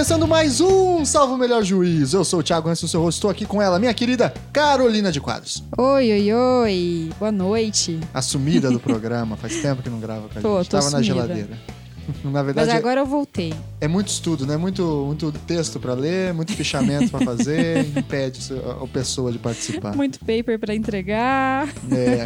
Começando mais um Salvo Melhor Juiz. Eu sou o Thiago Hansen, o seu rosto. Estou aqui com ela, minha querida Carolina de Quadros. Oi, oi, oi. Boa noite. A sumida do programa. Faz tempo que não grava com a Tô, gente. tô Tava na sumida. geladeira. Na Mas verdade, agora eu voltei. é muito estudo, né? Muito, muito texto pra ler, muito fichamento pra fazer, impede a a pessoa de participar. Muito paper pra entregar. É.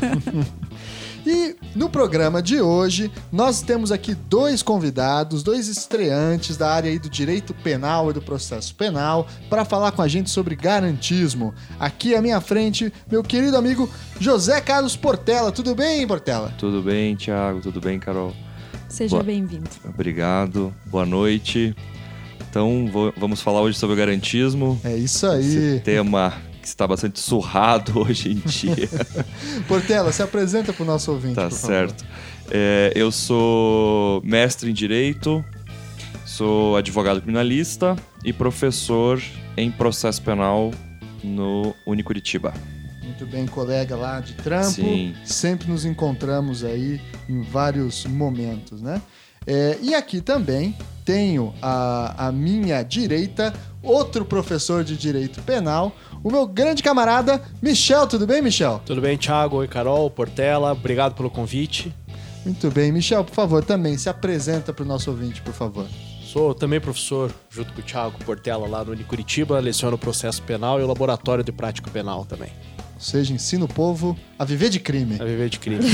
E no programa de hoje, nós temos aqui dois convidados, dois estreantes da área aí do direito penal e do processo penal, para falar com a gente sobre garantismo. Aqui à minha frente, meu querido amigo José Carlos Portela. Tudo bem, Portela? Tudo bem, Thiago? Tudo bem, Carol? Seja Boa. bem-vindo. Obrigado. Boa noite. Então, vo- vamos falar hoje sobre o garantismo. É isso Esse aí. tema que está bastante surrado hoje em dia. Portela, se apresenta pro nosso ouvinte, tá certo. É, eu sou mestre em Direito, sou advogado criminalista e professor em processo penal no Unicuritiba. Muito bem, colega lá de trampo. Sim. Sempre nos encontramos aí em vários momentos, né? É, e aqui também tenho à, à minha direita outro professor de direito penal, o meu grande camarada Michel. Tudo bem, Michel? Tudo bem, Thiago? Oi, Carol, Portela. Obrigado pelo convite. Muito bem, Michel, por favor, também se apresenta para o nosso ouvinte, por favor. Sou também professor, junto com o Thiago Portela, lá no Unicuritiba. Leciono processo penal e o laboratório de prática penal também. Ou seja, ensina o povo a viver de crime. A viver de crime.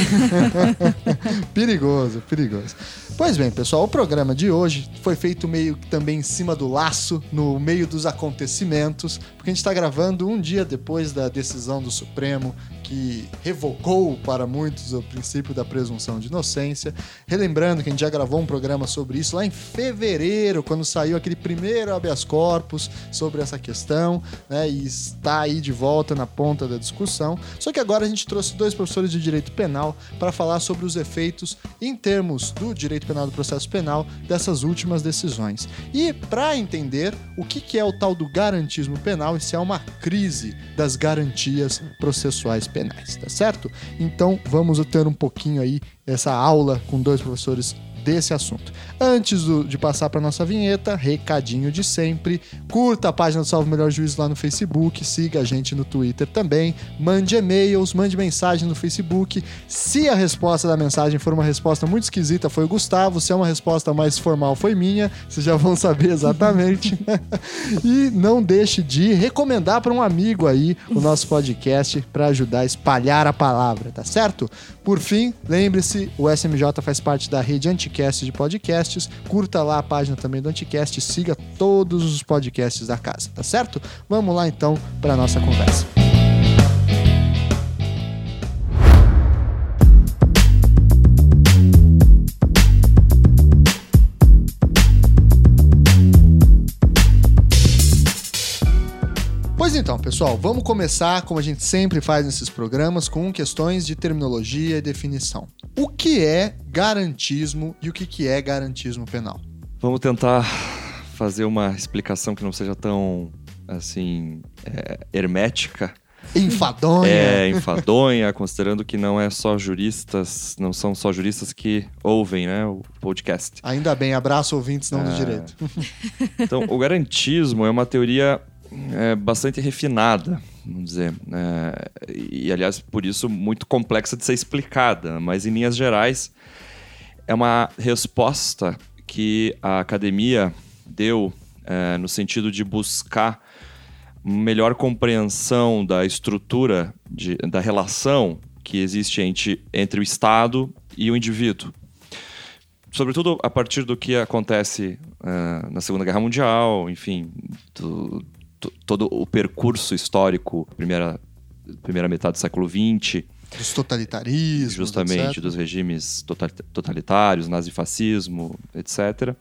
perigoso, perigoso. Pois bem, pessoal, o programa de hoje foi feito meio que também em cima do laço, no meio dos acontecimentos, porque a gente está gravando um dia depois da decisão do Supremo que revogou para muitos o princípio da presunção de inocência. Relembrando que a gente já gravou um programa sobre isso lá em fevereiro, quando saiu aquele primeiro habeas corpus sobre essa questão, né? E está aí de volta na ponta da discussão. Só que agora a gente trouxe dois professores de direito penal para falar sobre os efeitos em termos do direito penal do processo penal dessas últimas decisões. E para entender o que é o tal do garantismo penal e se é uma crise das garantias processuais penais, tá certo? Então vamos ter um pouquinho aí essa aula com dois professores desse assunto. Antes do- de passar para nossa vinheta, recadinho de sempre. Curta a página do Salve Melhor Juiz lá no Facebook, siga a gente no Twitter também, mande e-mails, mande mensagem no Facebook. Se a resposta da mensagem for uma resposta muito esquisita, foi o Gustavo. Se é uma resposta mais formal, foi minha. Vocês já vão saber exatamente. e não deixe de recomendar para um amigo aí o nosso podcast para ajudar a espalhar a palavra, tá certo? Por fim, lembre-se, o SMJ faz parte da rede Anticast de podcasts. Curta lá a página também do Anticast siga todos os podcasts da casa, tá certo? Vamos lá então para nossa conversa. Pessoal, vamos começar, como a gente sempre faz nesses programas, com questões de terminologia e definição. O que é garantismo e o que é garantismo penal? Vamos tentar fazer uma explicação que não seja tão, assim, é, hermética. Enfadonha. É, enfadonha, considerando que não é só juristas, não são só juristas que ouvem, né, o podcast. Ainda bem, abraço ouvintes não do Ah. direito. Então, o garantismo é uma teoria é, bastante refinada, vamos dizer, né? e aliás, por isso, muito complexa de ser explicada, mas em linhas gerais, é uma resposta que a academia deu é, no sentido de buscar melhor compreensão da estrutura de- da relação que existe entre, entre o Estado e o indivíduo. Sobretudo a partir do que acontece ah, na Segunda Guerra Mundial, enfim, do- todo o percurso histórico, primeira, primeira metade do século XX, Dos totalitarismos. justamente etc. dos regimes tota- totalitários, nazifascismo, etc.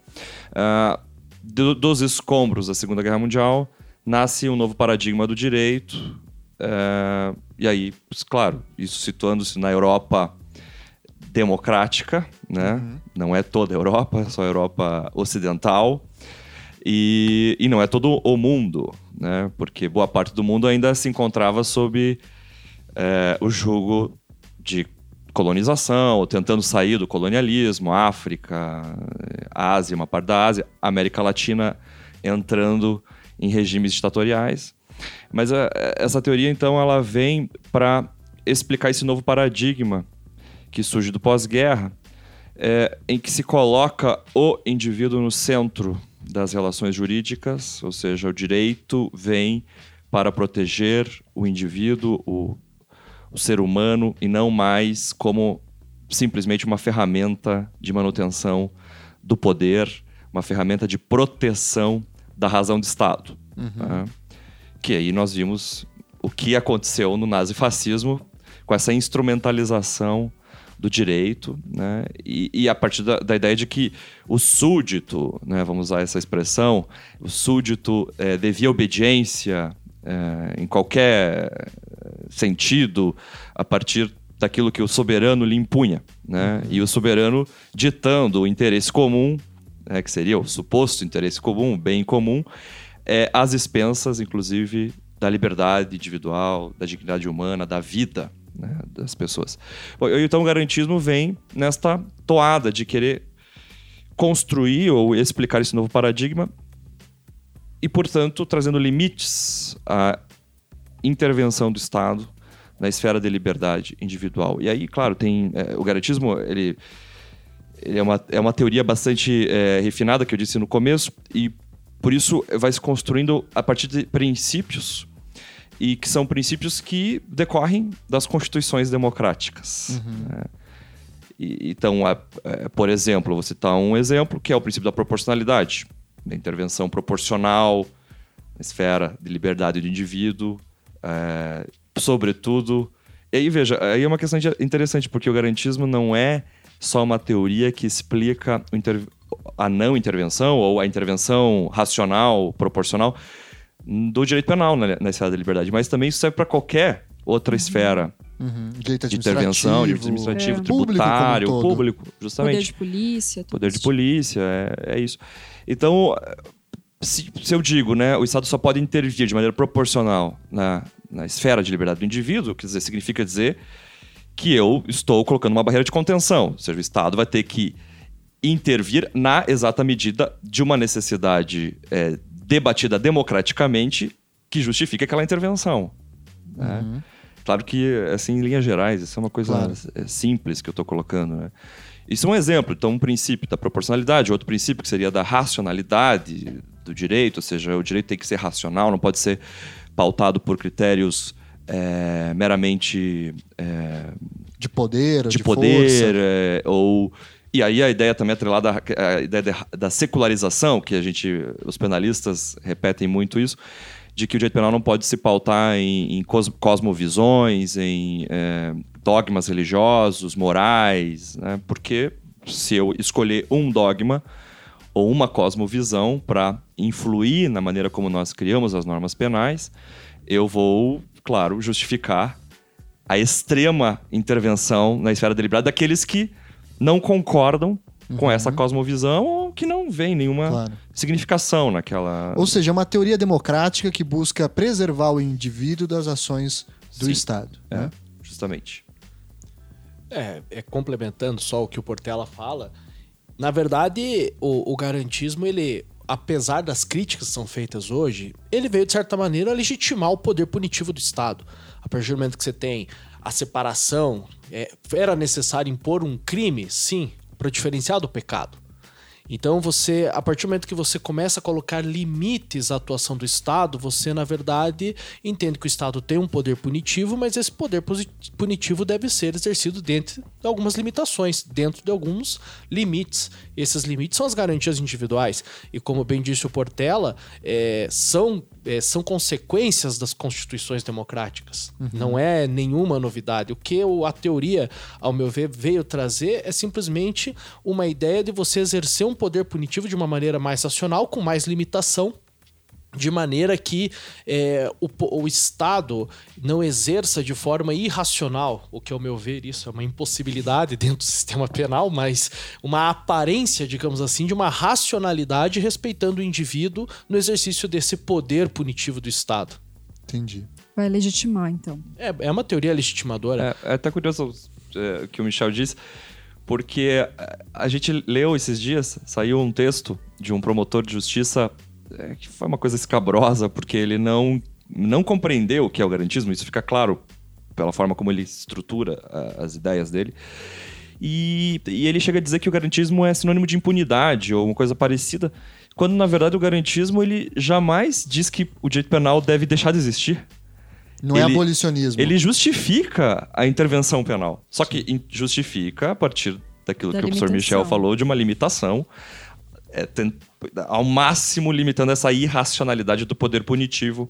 Ah, do- dos escombros da Segunda Guerra Mundial nasce um novo paradigma do direito. ah, e aí, claro, isso situando-se na Europa democrática, né? Não é toda a Europa, é só a Europa ocidental. E, e não é todo o mundo, né? Porque boa parte do mundo ainda se encontrava sob eh, o jugo de colonização, ou tentando sair do colonialismo, África, Ásia, uma parte da Ásia, América Latina entrando em regimes ditatoriais. Mas a, essa teoria, então, ela vem para explicar esse novo paradigma que surge do pós-guerra, é, em que se coloca o indivíduo no centro das relações jurídicas, ou seja, o direito vem para proteger o indivíduo, o, o ser humano, e não mais como simplesmente uma ferramenta de manutenção do poder, uma ferramenta de proteção da razão de Estado. Uhum. Tá? Que aí nós vimos o que aconteceu no nazifascismo com essa instrumentalização do direito, né? E, e a partir da, da, ideia de que o súdito, né, vamos usar essa expressão, o súdito é, devia obediência é, em qualquer sentido a partir daquilo que o soberano lhe impunha, né? Uhum. E o soberano ditando o interesse comum, né, que seria o suposto interesse comum, o bem comum, é, às expensas, inclusive, da liberdade individual, da dignidade humana, da vida né, das pessoas. Bom, então o garantismo vem nesta toada de querer construir ou explicar esse novo paradigma e, portanto, trazendo limites à intervenção do Estado na esfera de liberdade individual. E aí, claro, tem é, o garantismo, ele, ele, é, uma, é uma teoria bastante é, refinada, que eu disse no começo, e por isso vai se construindo a partir de princípios e que são princípios que decorrem das constituições democráticas. Uhum. Né? E, então, é, é, por exemplo, vou citar um exemplo que é o princípio da proporcionalidade, da intervenção proporcional na esfera de liberdade do indivíduo, é, sobretudo. E aí, veja, aí é uma questão interessante, porque o garantismo não é só uma teoria que explica a não intervenção ou a intervenção racional, proporcional, do direito penal na, na esfera da liberdade, mas também isso serve para qualquer outra uhum. esfera. Uhum. Direito de intervenção, direito administrativo, é. tributário, público, público, justamente. Poder de polícia. Poder de polícia, é, é isso. Então, se, se, eu digo, né, o Estado só pode intervir de maneira proporcional na, na esfera de liberdade do indivíduo, quer dizer, significa dizer que eu estou colocando uma barreira de contenção. Ou seja, o Estado vai ter que intervir na exata medida de uma necessidade é, debatida democraticamente que justifique aquela intervenção. Né? Uhum. Claro que, assim, em linhas gerais, isso é uma coisa claro. É, simples que eu estou colocando. Né? Isso é um exemplo. Então, um princípio da proporcionalidade, outro princípio que seria da racionalidade do direito, ou seja, o direito tem que ser racional, não pode ser pautado por critérios é, meramente. É, de poder, de, de poder, é, ou e aí a ideia também atrelada à ideia da secularização, que a gente, os penalistas repetem muito isso, de que o direito penal não pode se pautar em, em cosmovisões, em é, dogmas religiosos, morais, né? porque se eu escolher um dogma ou uma cosmovisão para influir na maneira como nós criamos as normas penais, eu vou, claro, justificar a extrema intervenção na esfera deliberada daqueles que não concordam uhum. com essa cosmovisão ou que não vem nenhuma claro. significação naquela. Ou seja, é uma teoria democrática que busca preservar o indivíduo das ações do Sim. Estado. É, né? justamente. É, é, complementando só o que o Portela fala, na verdade, o, o garantismo, ele, apesar das críticas que são feitas hoje, ele veio, de certa maneira, legitimar o poder punitivo do Estado. A partir do momento que você tem a separação, é, era necessário impor um crime? Sim, para diferenciar do pecado. Então você, a partir do momento que você começa a colocar limites à atuação do Estado, você na verdade entende que o Estado tem um poder punitivo, mas esse poder punitivo deve ser exercido dentro de algumas limitações, dentro de alguns limites. Esses limites são as garantias individuais e como bem disse o Portela, é, são é, são consequências das constituições democráticas. Uhum. Não é nenhuma novidade. O que a teoria, ao meu ver, veio trazer é simplesmente uma ideia de você exercer um poder punitivo de uma maneira mais racional, com mais limitação, de maneira que é, o, o, Estado não exerça de forma irracional, o que, ao meu ver, isso é uma impossibilidade dentro do sistema penal, mas uma aparência, digamos assim, de uma racionalidade respeitando o indivíduo no exercício desse poder punitivo do Estado. Entendi. Vai legitimar, então. É, é uma teoria legitimadora. É, é até curioso é, que o Michel disse, porque a gente leu esses dias, saiu um texto de um promotor de justiça é, que foi uma coisa escabrosa, porque ele não, não compreendeu o que é o garantismo, isso fica claro pela forma como ele estrutura a, as ideias dele. E, e, ele chega a dizer que o garantismo é sinônimo de impunidade ou uma coisa parecida, quando na verdade o garantismo ele jamais diz que o direito penal deve deixar de existir. Não é Ele- abolicionismo. Ele justifica a intervenção penal. Só que justifica a partir daquilo Da que o professor Michel limitação. falou de uma limitação, é, ten- ao máximo limitando essa irracionalidade do poder punitivo.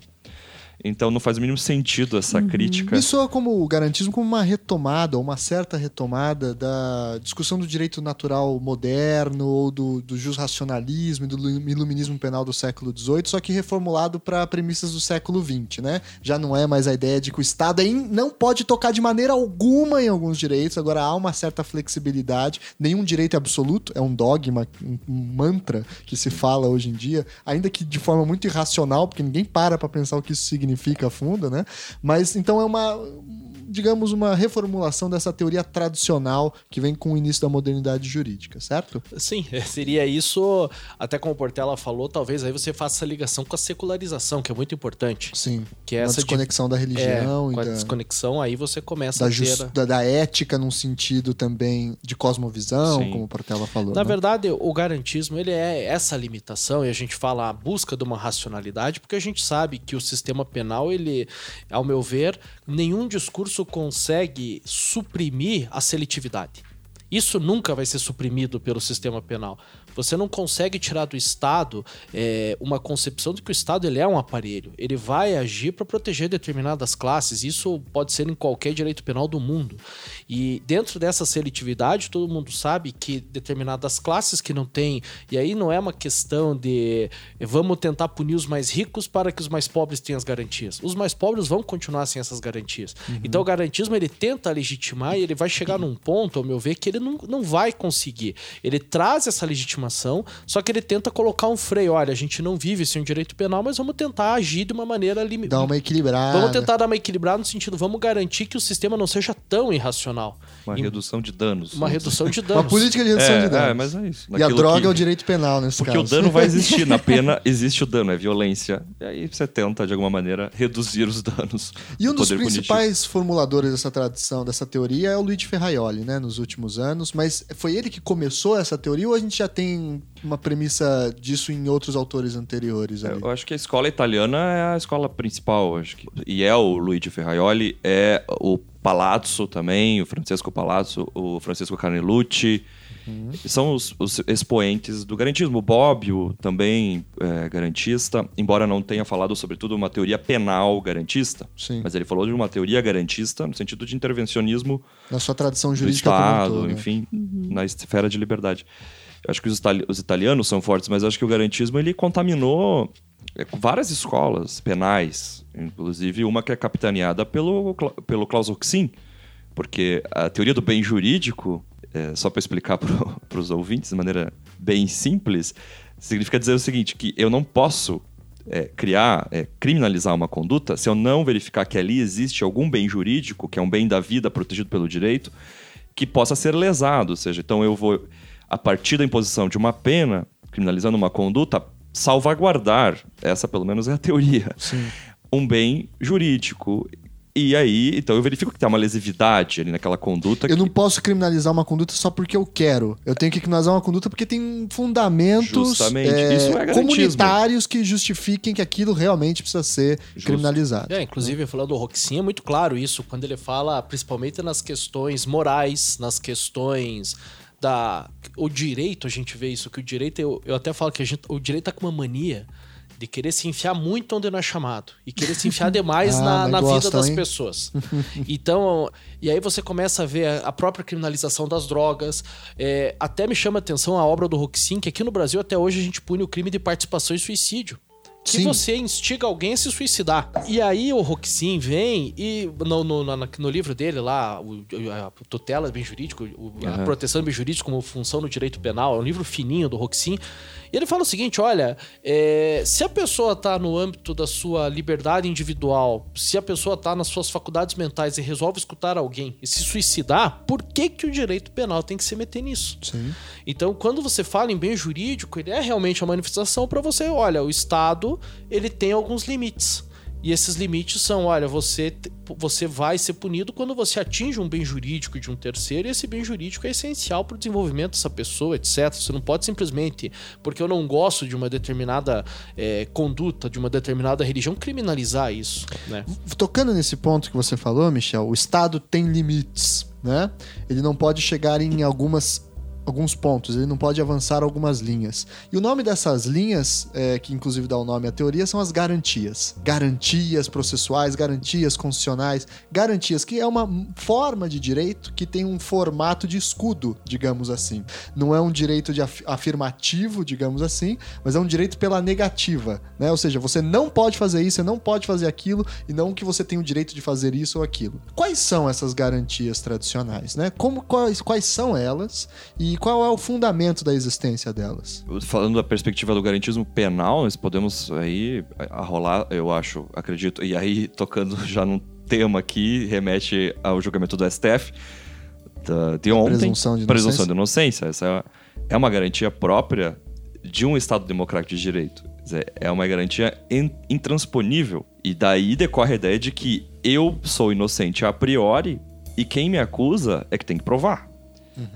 Então não faz o mínimo sentido essa crítica. Me soa como o garantismo como uma retomada, ou uma certa retomada da discussão do direito natural moderno, ou do, do racionalismo e do lu- iluminismo penal do século XVIII, só que reformulado para premissas do século XX, né? Já não é mais a ideia de que o Estado é in- não pode tocar de maneira alguma em alguns direitos, agora há uma certa flexibilidade, nenhum direito é absoluto, é um dogma, um um mantra que se fala hoje em dia, ainda que de forma muito irracional, porque ninguém para para pensar o que isso significa a fundo, né? Mas então é uma, digamos, uma reformulação dessa teoria tradicional que vem com o início da modernidade jurídica, certo? Sim, é, seria isso. Até como o Portela falou, talvez aí você faça essa ligação com a secularização, que é muito importante. Sim. Que é uma essa de- desconexão da É, religião com a da, desconexão, aí você começa da, a jus- ter. da, da ética num sentido também de cosmovisão, Sim. como o Portela falou. Na né? verdade, o garantismo ele é essa limitação e a gente fala a busca de uma racionalidade, porque a gente sabe que o sistema penal, ele, ao meu ver, nenhum discurso consegue suprimir a seletividade. Isso nunca vai ser suprimido pelo sistema penal. Você não consegue tirar do Estado é, uma concepção de que o Estado ele é um aparelho. Ele vai agir para proteger determinadas classes. Isso pode ser em qualquer direito penal do mundo. E dentro dessa seletividade, todo mundo sabe que determinadas classes que não têm. E aí não é uma questão de vamos tentar punir os mais ricos para que os mais pobres tenham as garantias. Os mais pobres vão continuar sem essas garantias. Então o garantismo ele tenta legitimar e ele vai chegar num ponto, ao meu ver, que ele não, não vai conseguir. Ele traz essa legitimação, só que ele tenta colocar um freio. Olha, a gente não vive sem um direito penal, mas vamos tentar agir de uma maneira limitada. Dá uma equilibrada. Vamos tentar dar uma equilibrada no sentido, vamos garantir que o sistema não seja tão irracional. Uma Em- redução de danos. uma redução de Uma danos. política de redução é, de danos. é, mas é isso. E a Naquilo droga que- é o direito penal nesse Porque caso. o dano vai existir. Na pena existe o dano, é violência. E aí você tenta, de alguma maneira, reduzir os danos. E um do dos poder punitivo. principais formuladores dessa tradição, dessa teoria, é o Luigi Ferraioli, né, nos últimos anos. Mas foi ele que começou essa teoria ou a gente já tem uma premissa disso em outros autores anteriores ali? Eu acho que a escola italiana é a escola principal, acho que. E é o Luigi Ferraioli, é o Palazzo também, o Francesco Palazzo, o Francisco Carnelucci. São os, os expoentes do garantismo. O Bobbio também é garantista, embora não tenha falado, sobretudo, uma teoria penal garantista. Sim. Mas ele falou de uma teoria garantista no sentido de intervencionismo Na sua tradição do jurídica um Estado, todo, né? enfim, na esfera de liberdade. Eu acho que os, itali- os italianos são fortes, mas acho que o garantismo ele contaminou várias escolas penais, inclusive uma que é capitaneada pelo, pelo Klaus Oxin, porque a teoria do bem jurídico, é, só para explicar para os ouvintes de maneira bem simples, significa dizer o seguinte, que eu não posso é, criar, é, criminalizar uma conduta se eu não verificar que ali existe algum bem jurídico, que é um bem da vida protegido pelo direito, que possa ser lesado. Ou seja, então eu vou, a partir da imposição de uma pena, criminalizando uma conduta, salvaguardar, essa pelo menos é a teoria, um bem jurídico. E aí, então eu verifico que tem uma lesividade ali naquela conduta. Eu que... não posso criminalizar uma conduta só porque eu quero. Eu tenho que criminalizar uma conduta porque tem fundamentos Justamente. é, Isso é comunitários que justifiquem que aquilo realmente precisa ser Justo. criminalizado. É, inclusive, falando do Roxin, é muito claro isso, quando ele fala, principalmente nas questões morais, nas questões da. O direito, a gente vê isso, que o direito, eu, eu até falo que a gente, o direito tá com uma mania de querer se enfiar muito onde não é chamado. E querer se enfiar demais Ah, na, na vida gostam, das hein? pessoas. Então, e aí você começa a ver a, a própria criminalização das drogas. É, até me chama a atenção a obra do Roxin, que aqui no Brasil até hoje a gente pune o crime de participação em suicídio. Que Sim. você instiga alguém a se suicidar. E aí o Roxin vem e no, no, no, no livro dele lá, o, a tutela bem jurídico, o- a Aham. proteção bem jurídico como função no direito penal, é um livro fininho do Roxin. E ele fala o seguinte: olha, é, se a pessoa está no âmbito da sua liberdade individual, se a pessoa está nas suas faculdades mentais e resolve escutar alguém e se suicidar, por que, que o direito penal tem que se meter nisso? Sim. Então, quando você fala em bem jurídico, ele é realmente uma manifestação para você, olha, o Estado, ele tem alguns limites. E esses limites são, olha, você, você vai ser punido quando você atinge um bem jurídico de um terceiro, e esse bem jurídico é essencial para o desenvolvimento dessa pessoa, etc. Você não pode simplesmente, porque eu não gosto de uma determinada eh, conduta, de uma determinada religião, criminalizar isso, né? Tocando nesse ponto que você falou, Michel, o Estado tem limites, né? Ele não pode chegar em algumas alguns pontos, ele não pode avançar algumas linhas. E o nome dessas linhas, é, que inclusive dá o nome à teoria, são as garantias. Garantias processuais, garantias constitucionais, garantias, que é uma forma de direito que tem um formato de escudo, digamos assim. Não é um direito de af- afirmativo, digamos assim, mas é um direito pela negativa, né? Ou seja, você não pode fazer isso, você não pode fazer aquilo, e não que você tem o direito de fazer isso ou aquilo. Quais são essas garantias tradicionais, né? Como, quais, quais são elas e qual é o fundamento da existência delas? Falando da perspectiva do garantismo penal, nós podemos aí arrolar, eu acho, acredito, e aí tocando já num tema aqui, remete ao julgamento do STF da- de ontem. presunção de Presunção inocência. de inocência. Essa é uma garantia própria de um Estado democrático de direito. Dizer, é uma garantia in- intransponível. E daí decorre a ideia de que eu sou inocente a priori e quem me acusa é que tem que provar.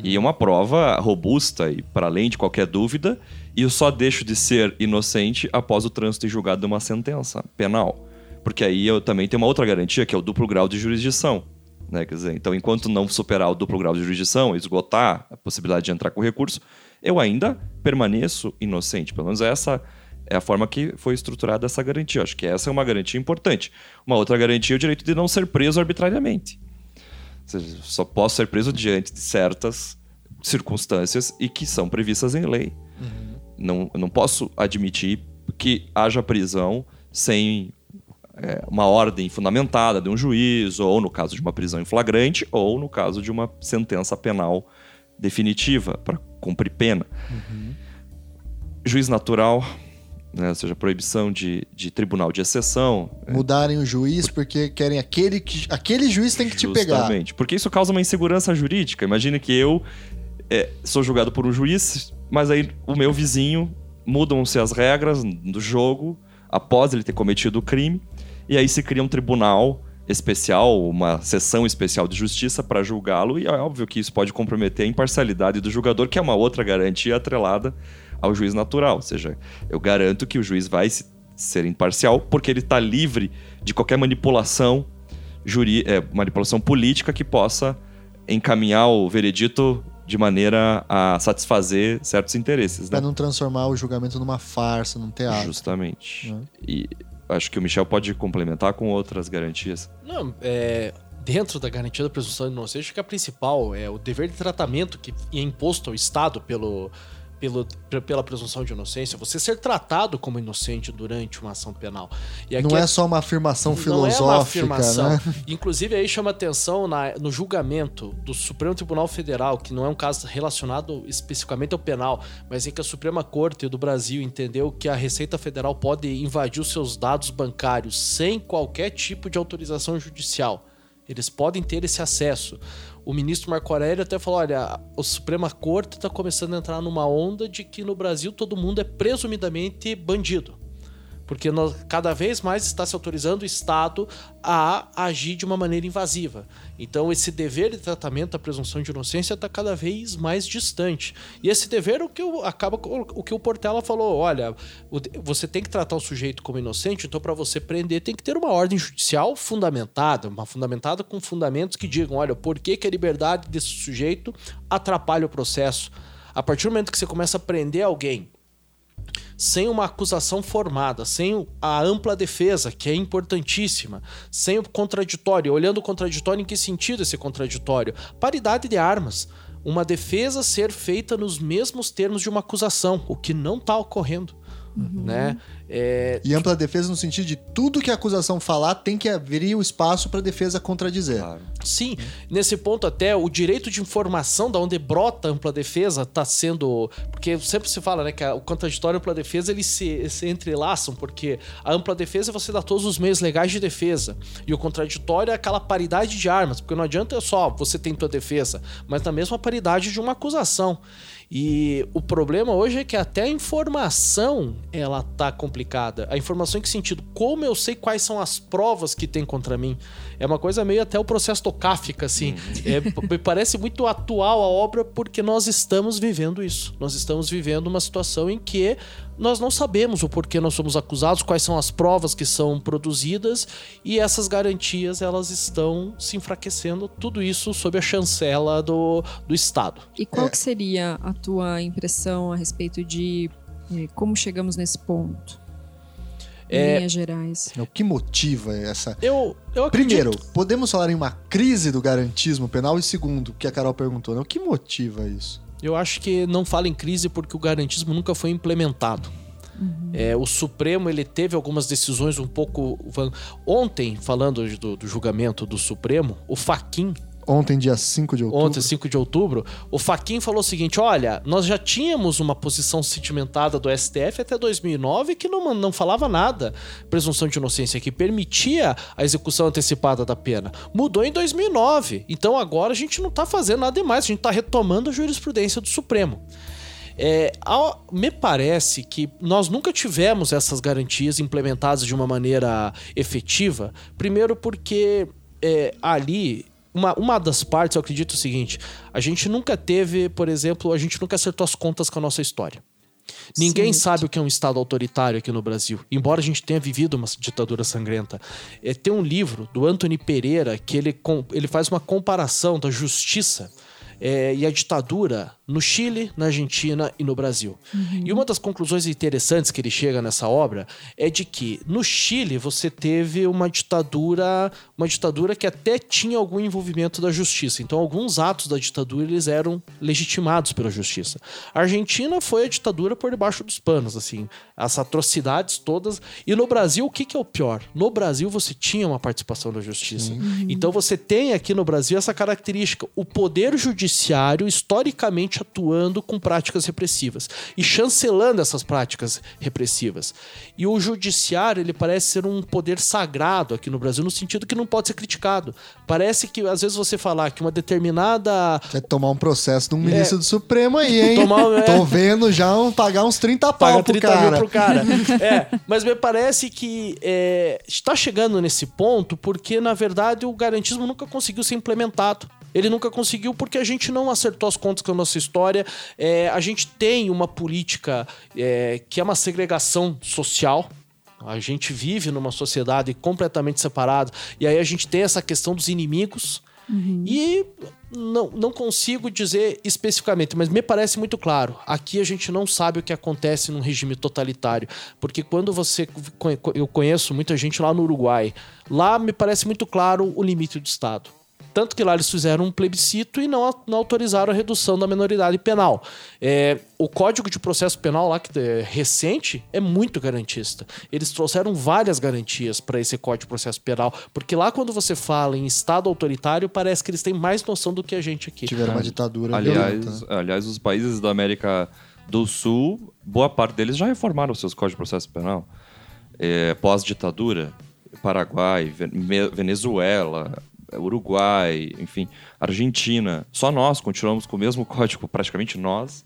E é uma prova robusta e para além de qualquer dúvida, e eu só deixo de ser inocente após o trânsito em julgado de uma sentença penal. Porque aí eu também tenho uma outra garantia, que é o duplo grau de jurisdição. Né? Quer dizer, então, enquanto não superar o duplo grau de jurisdição, esgotar a possibilidade de entrar com recurso, eu ainda permaneço inocente. Pelo menos essa é a forma que foi estruturada essa garantia. Acho que essa é uma garantia importante. Uma outra garantia é o direito de não ser preso arbitrariamente. Seja, só posso ser preso diante de certas circunstâncias e que são previstas em lei. Não, eu não posso admitir que haja prisão sem é, uma ordem fundamentada de um juiz, ou no caso de uma prisão em flagrante, ou no caso de uma sentença penal definitiva para cumprir pena. Juiz natural, né, ou seja, proibição de, de tribunal de exceção, Mudarem o juiz porque querem aquele que aquele juiz tem que te pegar. Justamente. Porque isso causa uma insegurança jurídica. Imagine que eu é, sou julgado por um juiz, mas aí o meu vizinho mudam-se as regras do jogo após ele ter cometido o crime, e aí se cria um tribunal especial, uma sessão especial de justiça para julgá-lo, e é óbvio que isso pode comprometer a imparcialidade do julgador, que é uma outra garantia atrelada ao juiz natural. Ou seja, eu garanto que o juiz vai se- ser imparcial porque ele está livre de qualquer manipulação juri é, manipulação política que possa encaminhar o veredito de maneira a satisfazer certos interesses, Pra né? não transformar o julgamento numa farsa, num teatro. Justamente. Né? E acho que o Michel pode complementar com outras garantias. Não, é, dentro da garantia da presunção de inocência, acho que a principal é o dever de tratamento que é imposto ao Estado pelo, pelo, pe- pela presunção de inocência. Você ser tratado como inocente durante uma ação penal. E Não é só uma afirmação não é filosófica, uma afirmação. né? Inclusive, aí chama atenção na- no julgamento do Supremo Tribunal Federal, que não é um caso relacionado especificamente ao penal, mas em que a Suprema Corte do Brasil entendeu que a Receita Federal pode invadir os seus dados bancários sem qualquer tipo de autorização judicial. Eles podem ter esse acesso. O ministro Marco Aurélio até falou: olha, a Suprema Corte está começando a entrar numa onda de que no Brasil todo mundo é presumidamente bandido. Porque nós- cada vez mais está se autorizando o Estado a agir de uma maneira invasiva. Então, esse dever de tratamento da presunção de inocência está cada vez mais distante. E esse dever é o que o- acaba o que o Portela falou: olha, você tem que tratar o sujeito como inocente, então, para você prender, tem que ter uma ordem judicial fundamentada, uma fundamentada com fundamentos que digam: olha, por que, que a liberdade desse sujeito atrapalha o processo. A partir do momento que você começa a prender alguém sem uma acusação formada, sem a ampla defesa, que é importantíssima, sem o contraditório, olhando o contraditório em que sentido esse contraditório? Paridade de armas. Uma defesa ser feita nos mesmos termos de uma acusação, o que não está ocorrendo. Né? É, E ampla defesa no sentido de tudo que a acusação falar tem que abrir o espaço para a defesa contradizer. Claro. Sim, nesse ponto até o direito de informação da onde brota a ampla defesa está sendo, porque sempre se fala, né, que o contraditório e a ampla defesa eles se, se entrelaçam, porque a ampla defesa é você dá todos os meios legais de defesa e o contraditório é aquela paridade de armas, porque não adianta só você ter tua defesa, mas na mesma paridade de uma acusação. E o problema hoje é que até a informação ela tá complicada. A informação em que sentido? Como eu sei quais são as provas que tem contra mim? É uma coisa meio até o processo Kafka, assim. É, p- me parece muito atual a obra porque nós estamos vivendo isso. Nós estamos vivendo uma situação em que nós não sabemos o porquê nós somos acusados, quais são as provas que são produzidas e essas garantias elas estão se enfraquecendo. Tudo isso sob a chancela do, do Estado. E qual É. que seria a tua impressão a respeito de eh, como chegamos nesse ponto? Em É- linhas gerais. O que motiva essa. Eu, eu Primeiro, podemos falar em uma crise do garantismo penal? E segundo, que a Carol perguntou, né? O que motiva isso? Eu acho que não fala em crise porque o garantismo nunca foi implementado. É, o Supremo ele teve algumas decisões um pouco. Ontem, falando do, do julgamento do Supremo, o Faquin, Ontem, dia 5 de outubro. ontem, 5 de outubro, o Faquin falou o seguinte: olha, nós já tínhamos uma posição sedimentada do STF até 2009 que não, não falava nada, presunção de inocência, que permitia a execução antecipada da pena. Mudou em 2009. Então agora a gente não tá fazendo nada demais, a gente tá retomando a jurisprudência do Supremo. É, ao- me parece que nós nunca tivemos essas garantias implementadas de uma maneira efetiva. Primeiro, porque é, ali. Uma, uma das partes, eu acredito o seguinte: a gente nunca teve, por exemplo, a gente nunca acertou as contas com a nossa história. Ninguém Certo. sabe o que é um Estado autoritário aqui no Brasil, embora a gente tenha vivido uma ditadura sangrenta. É, tem um livro do Anthony Pereira que ele, ele faz uma comparação da justiça é, e a ditadura no Chile, na Argentina e no Brasil. E uma das conclusões interessantes que ele chega nessa obra é de que no Chile você teve uma ditadura, uma ditadura que até tinha algum envolvimento da justiça. Então alguns atos da ditadura eles eram legitimados pela justiça. A Argentina foi a ditadura por debaixo dos panos, assim, as atrocidades todas. E no Brasil o que, que é o pior? No Brasil você tinha uma participação da justiça. Então você tem aqui no Brasil essa característica, o poder judiciário historicamente atuando com práticas repressivas e chancelando essas práticas repressivas. E o judiciário, ele parece ser um poder sagrado aqui no Brasil no sentido que não pode ser criticado. Parece que às vezes você falar que uma determinada Vai tomar um processo de um ministro do Supremo aí, hein? Tomar- é. Tô vendo já um- pagar uns 30 pau paga pro 30 cara. mil pro cara. é, mas me parece que é, está chegando nesse ponto porque, na verdade, o garantismo nunca conseguiu ser implementado. Ele nunca conseguiu porque a gente não acertou as contas com a nossa história. É, a gente tem uma política é, que é uma segregação social. A gente vive numa sociedade completamente separada. E aí a gente tem essa questão dos inimigos. E não, não consigo dizer especificamente, mas me parece muito claro. Aqui a gente não sabe o que acontece num regime totalitário. Porque quando você. Eu conheço muita gente lá no Uruguai. Lá me parece muito claro o limite do Estado. Tanto que lá eles fizeram um plebiscito e não, não autorizaram a redução da menoridade penal. É, o Código de Processo Penal lá, que é recente, é muito garantista. Eles trouxeram várias garantias para esse Código de Processo Penal, porque lá quando você fala em Estado autoritário, parece que eles têm mais noção do que a gente aqui. Tiveram uma ditadura Aliás, violenta. aliás, os países da América do Sul, boa parte deles já reformaram seus códigos de processo penal. É, Pós-ditadura, Paraguai, Venezuela, Uruguai, enfim, Argentina. Só nós continuamos com o mesmo código, praticamente nós.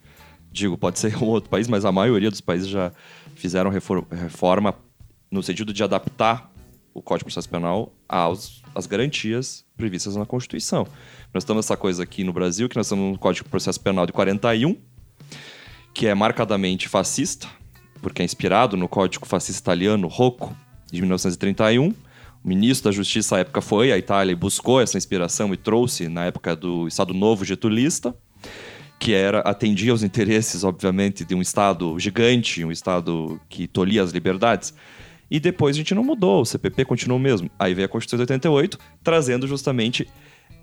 Digo, pode ser um outro país, mas a maioria dos países já fizeram refor- reforma no sentido de adaptar o Código de Processo Penal aos, às garantias previstas na Constituição. Nós estamos essa coisa aqui no Brasil, que nós estamos no Código de Processo Penal de 41, que é marcadamente fascista, porque é inspirado no Código Fascista Italiano Rocco, de 1931. Ministro da Justiça à época foi à Itália e buscou essa inspiração e trouxe na época do Estado Novo Getulista, que era atendia aos interesses, obviamente, de um Estado gigante, um Estado que tolhia as liberdades. E depois a gente não mudou, o CPP continuou o mesmo. Aí veio a Constituição de 88, trazendo justamente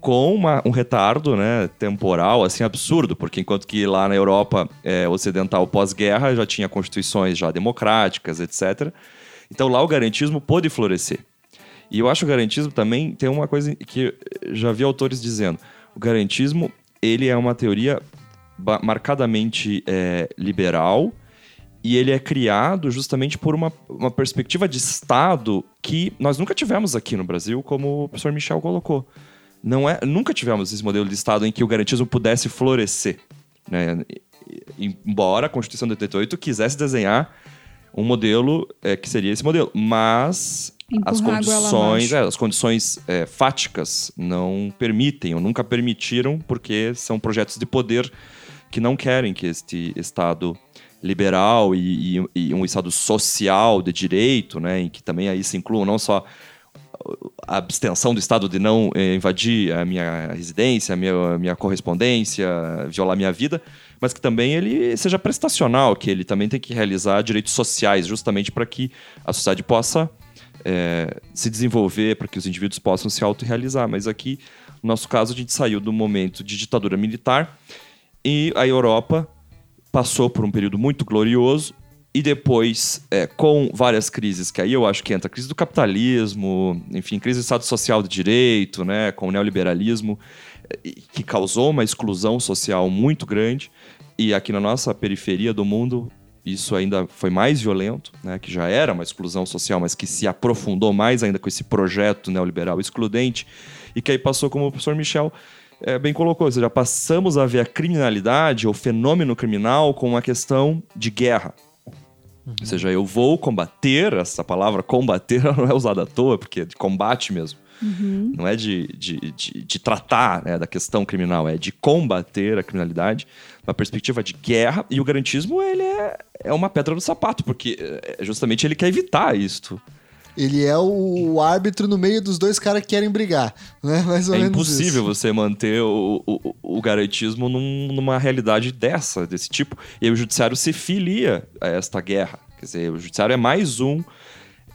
com uma, um retardo né, temporal assim absurdo, porque enquanto que lá na Europa é, ocidental pós-guerra já tinha constituições já democráticas, etc. Então lá o garantismo pôde florescer. E eu acho o garantismo também tem uma coisa que já vi autores dizendo. O garantismo ele é uma teoria marcadamente é, liberal e ele é criado justamente por uma, uma perspectiva de Estado que nós nunca tivemos aqui no Brasil, como o professor Michel colocou. Não é, nunca tivemos esse modelo de Estado em que o garantismo pudesse florescer. Né? Embora a Constituição de 88 quisesse desenhar um modelo é, que seria esse modelo, mas as condições, é, as condições é, fáticas não permitem ou nunca permitiram porque são projetos de poder que não querem que este Estado liberal e, e, e, um Estado social de direito, né, em que também aí se incluam não só a abstenção do Estado de não eh, invadir a minha residência, a minha, a minha correspondência, violar a minha vida, mas que também ele seja prestacional, que ele também tem que realizar direitos sociais, justamente para que a sociedade possa é, se desenvolver, para que os indivíduos possam se autorrealizar. Mas aqui, no nosso caso, a gente saiu do momento de ditadura militar e a Europa passou por um período muito glorioso e depois, é, com várias crises, que aí eu acho que entra a crise do capitalismo, enfim, crise do Estado Social de Direito, né, com o neoliberalismo, que causou uma exclusão social muito grande. E aqui na nossa periferia do mundo, isso ainda foi mais violento, né, que já era uma exclusão social, mas que se aprofundou mais ainda com esse projeto neoliberal excludente, e que aí passou, como o professor Michel é, bem colocou, ou seja, passamos a ver a criminalidade, o fenômeno criminal, com uma questão de guerra. Uhum. Ou seja, eu vou combater, essa palavra combater não é usada à toa, porque é de combate mesmo. Uhum. Não é de, de, de, de tratar né, da questão criminal, é de combater a criminalidade, uma perspectiva de guerra. E o garantismo ele é, é uma pedra no sapato, porque é, justamente ele quer evitar isto. Ele é o árbitro no meio dos dois caras que querem brigar, né? Mais ou é menos impossível isso. você manter o, o, o garantismo num, numa realidade dessa, desse tipo. E aí o judiciário se filia a esta guerra. Quer dizer, o judiciário é mais um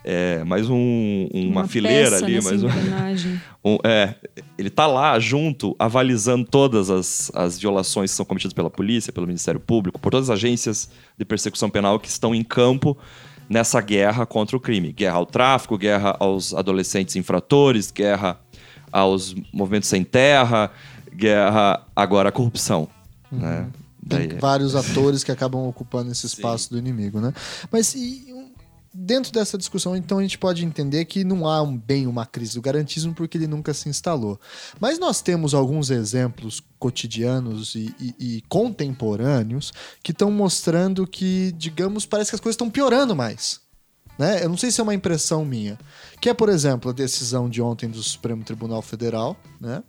é, mais um, uma, uma fileira ali, mais um, um, é, ele tá lá junto, avalizando todas as, as violações que são cometidas pela polícia, pelo Ministério Público, por todas as agências de persecução penal que estão em campo nessa guerra contra o crime. Guerra ao tráfico, guerra aos adolescentes infratores, guerra aos movimentos sem terra, guerra agora à corrupção. Uhum. Né? Tem Daí... vários atores que acabam ocupando esse espaço Sim. do inimigo, né? Mas e, dentro dessa discussão, então, a gente pode entender que não há um, bem uma crise do garantismo porque ele nunca se instalou. Mas nós temos alguns exemplos cotidianos e, e, e contemporâneos que estão mostrando que, digamos, parece que as coisas estão piorando mais. Né? Eu não sei se é uma impressão minha. Que é, por exemplo, a decisão de ontem do Supremo Tribunal Federal. Né?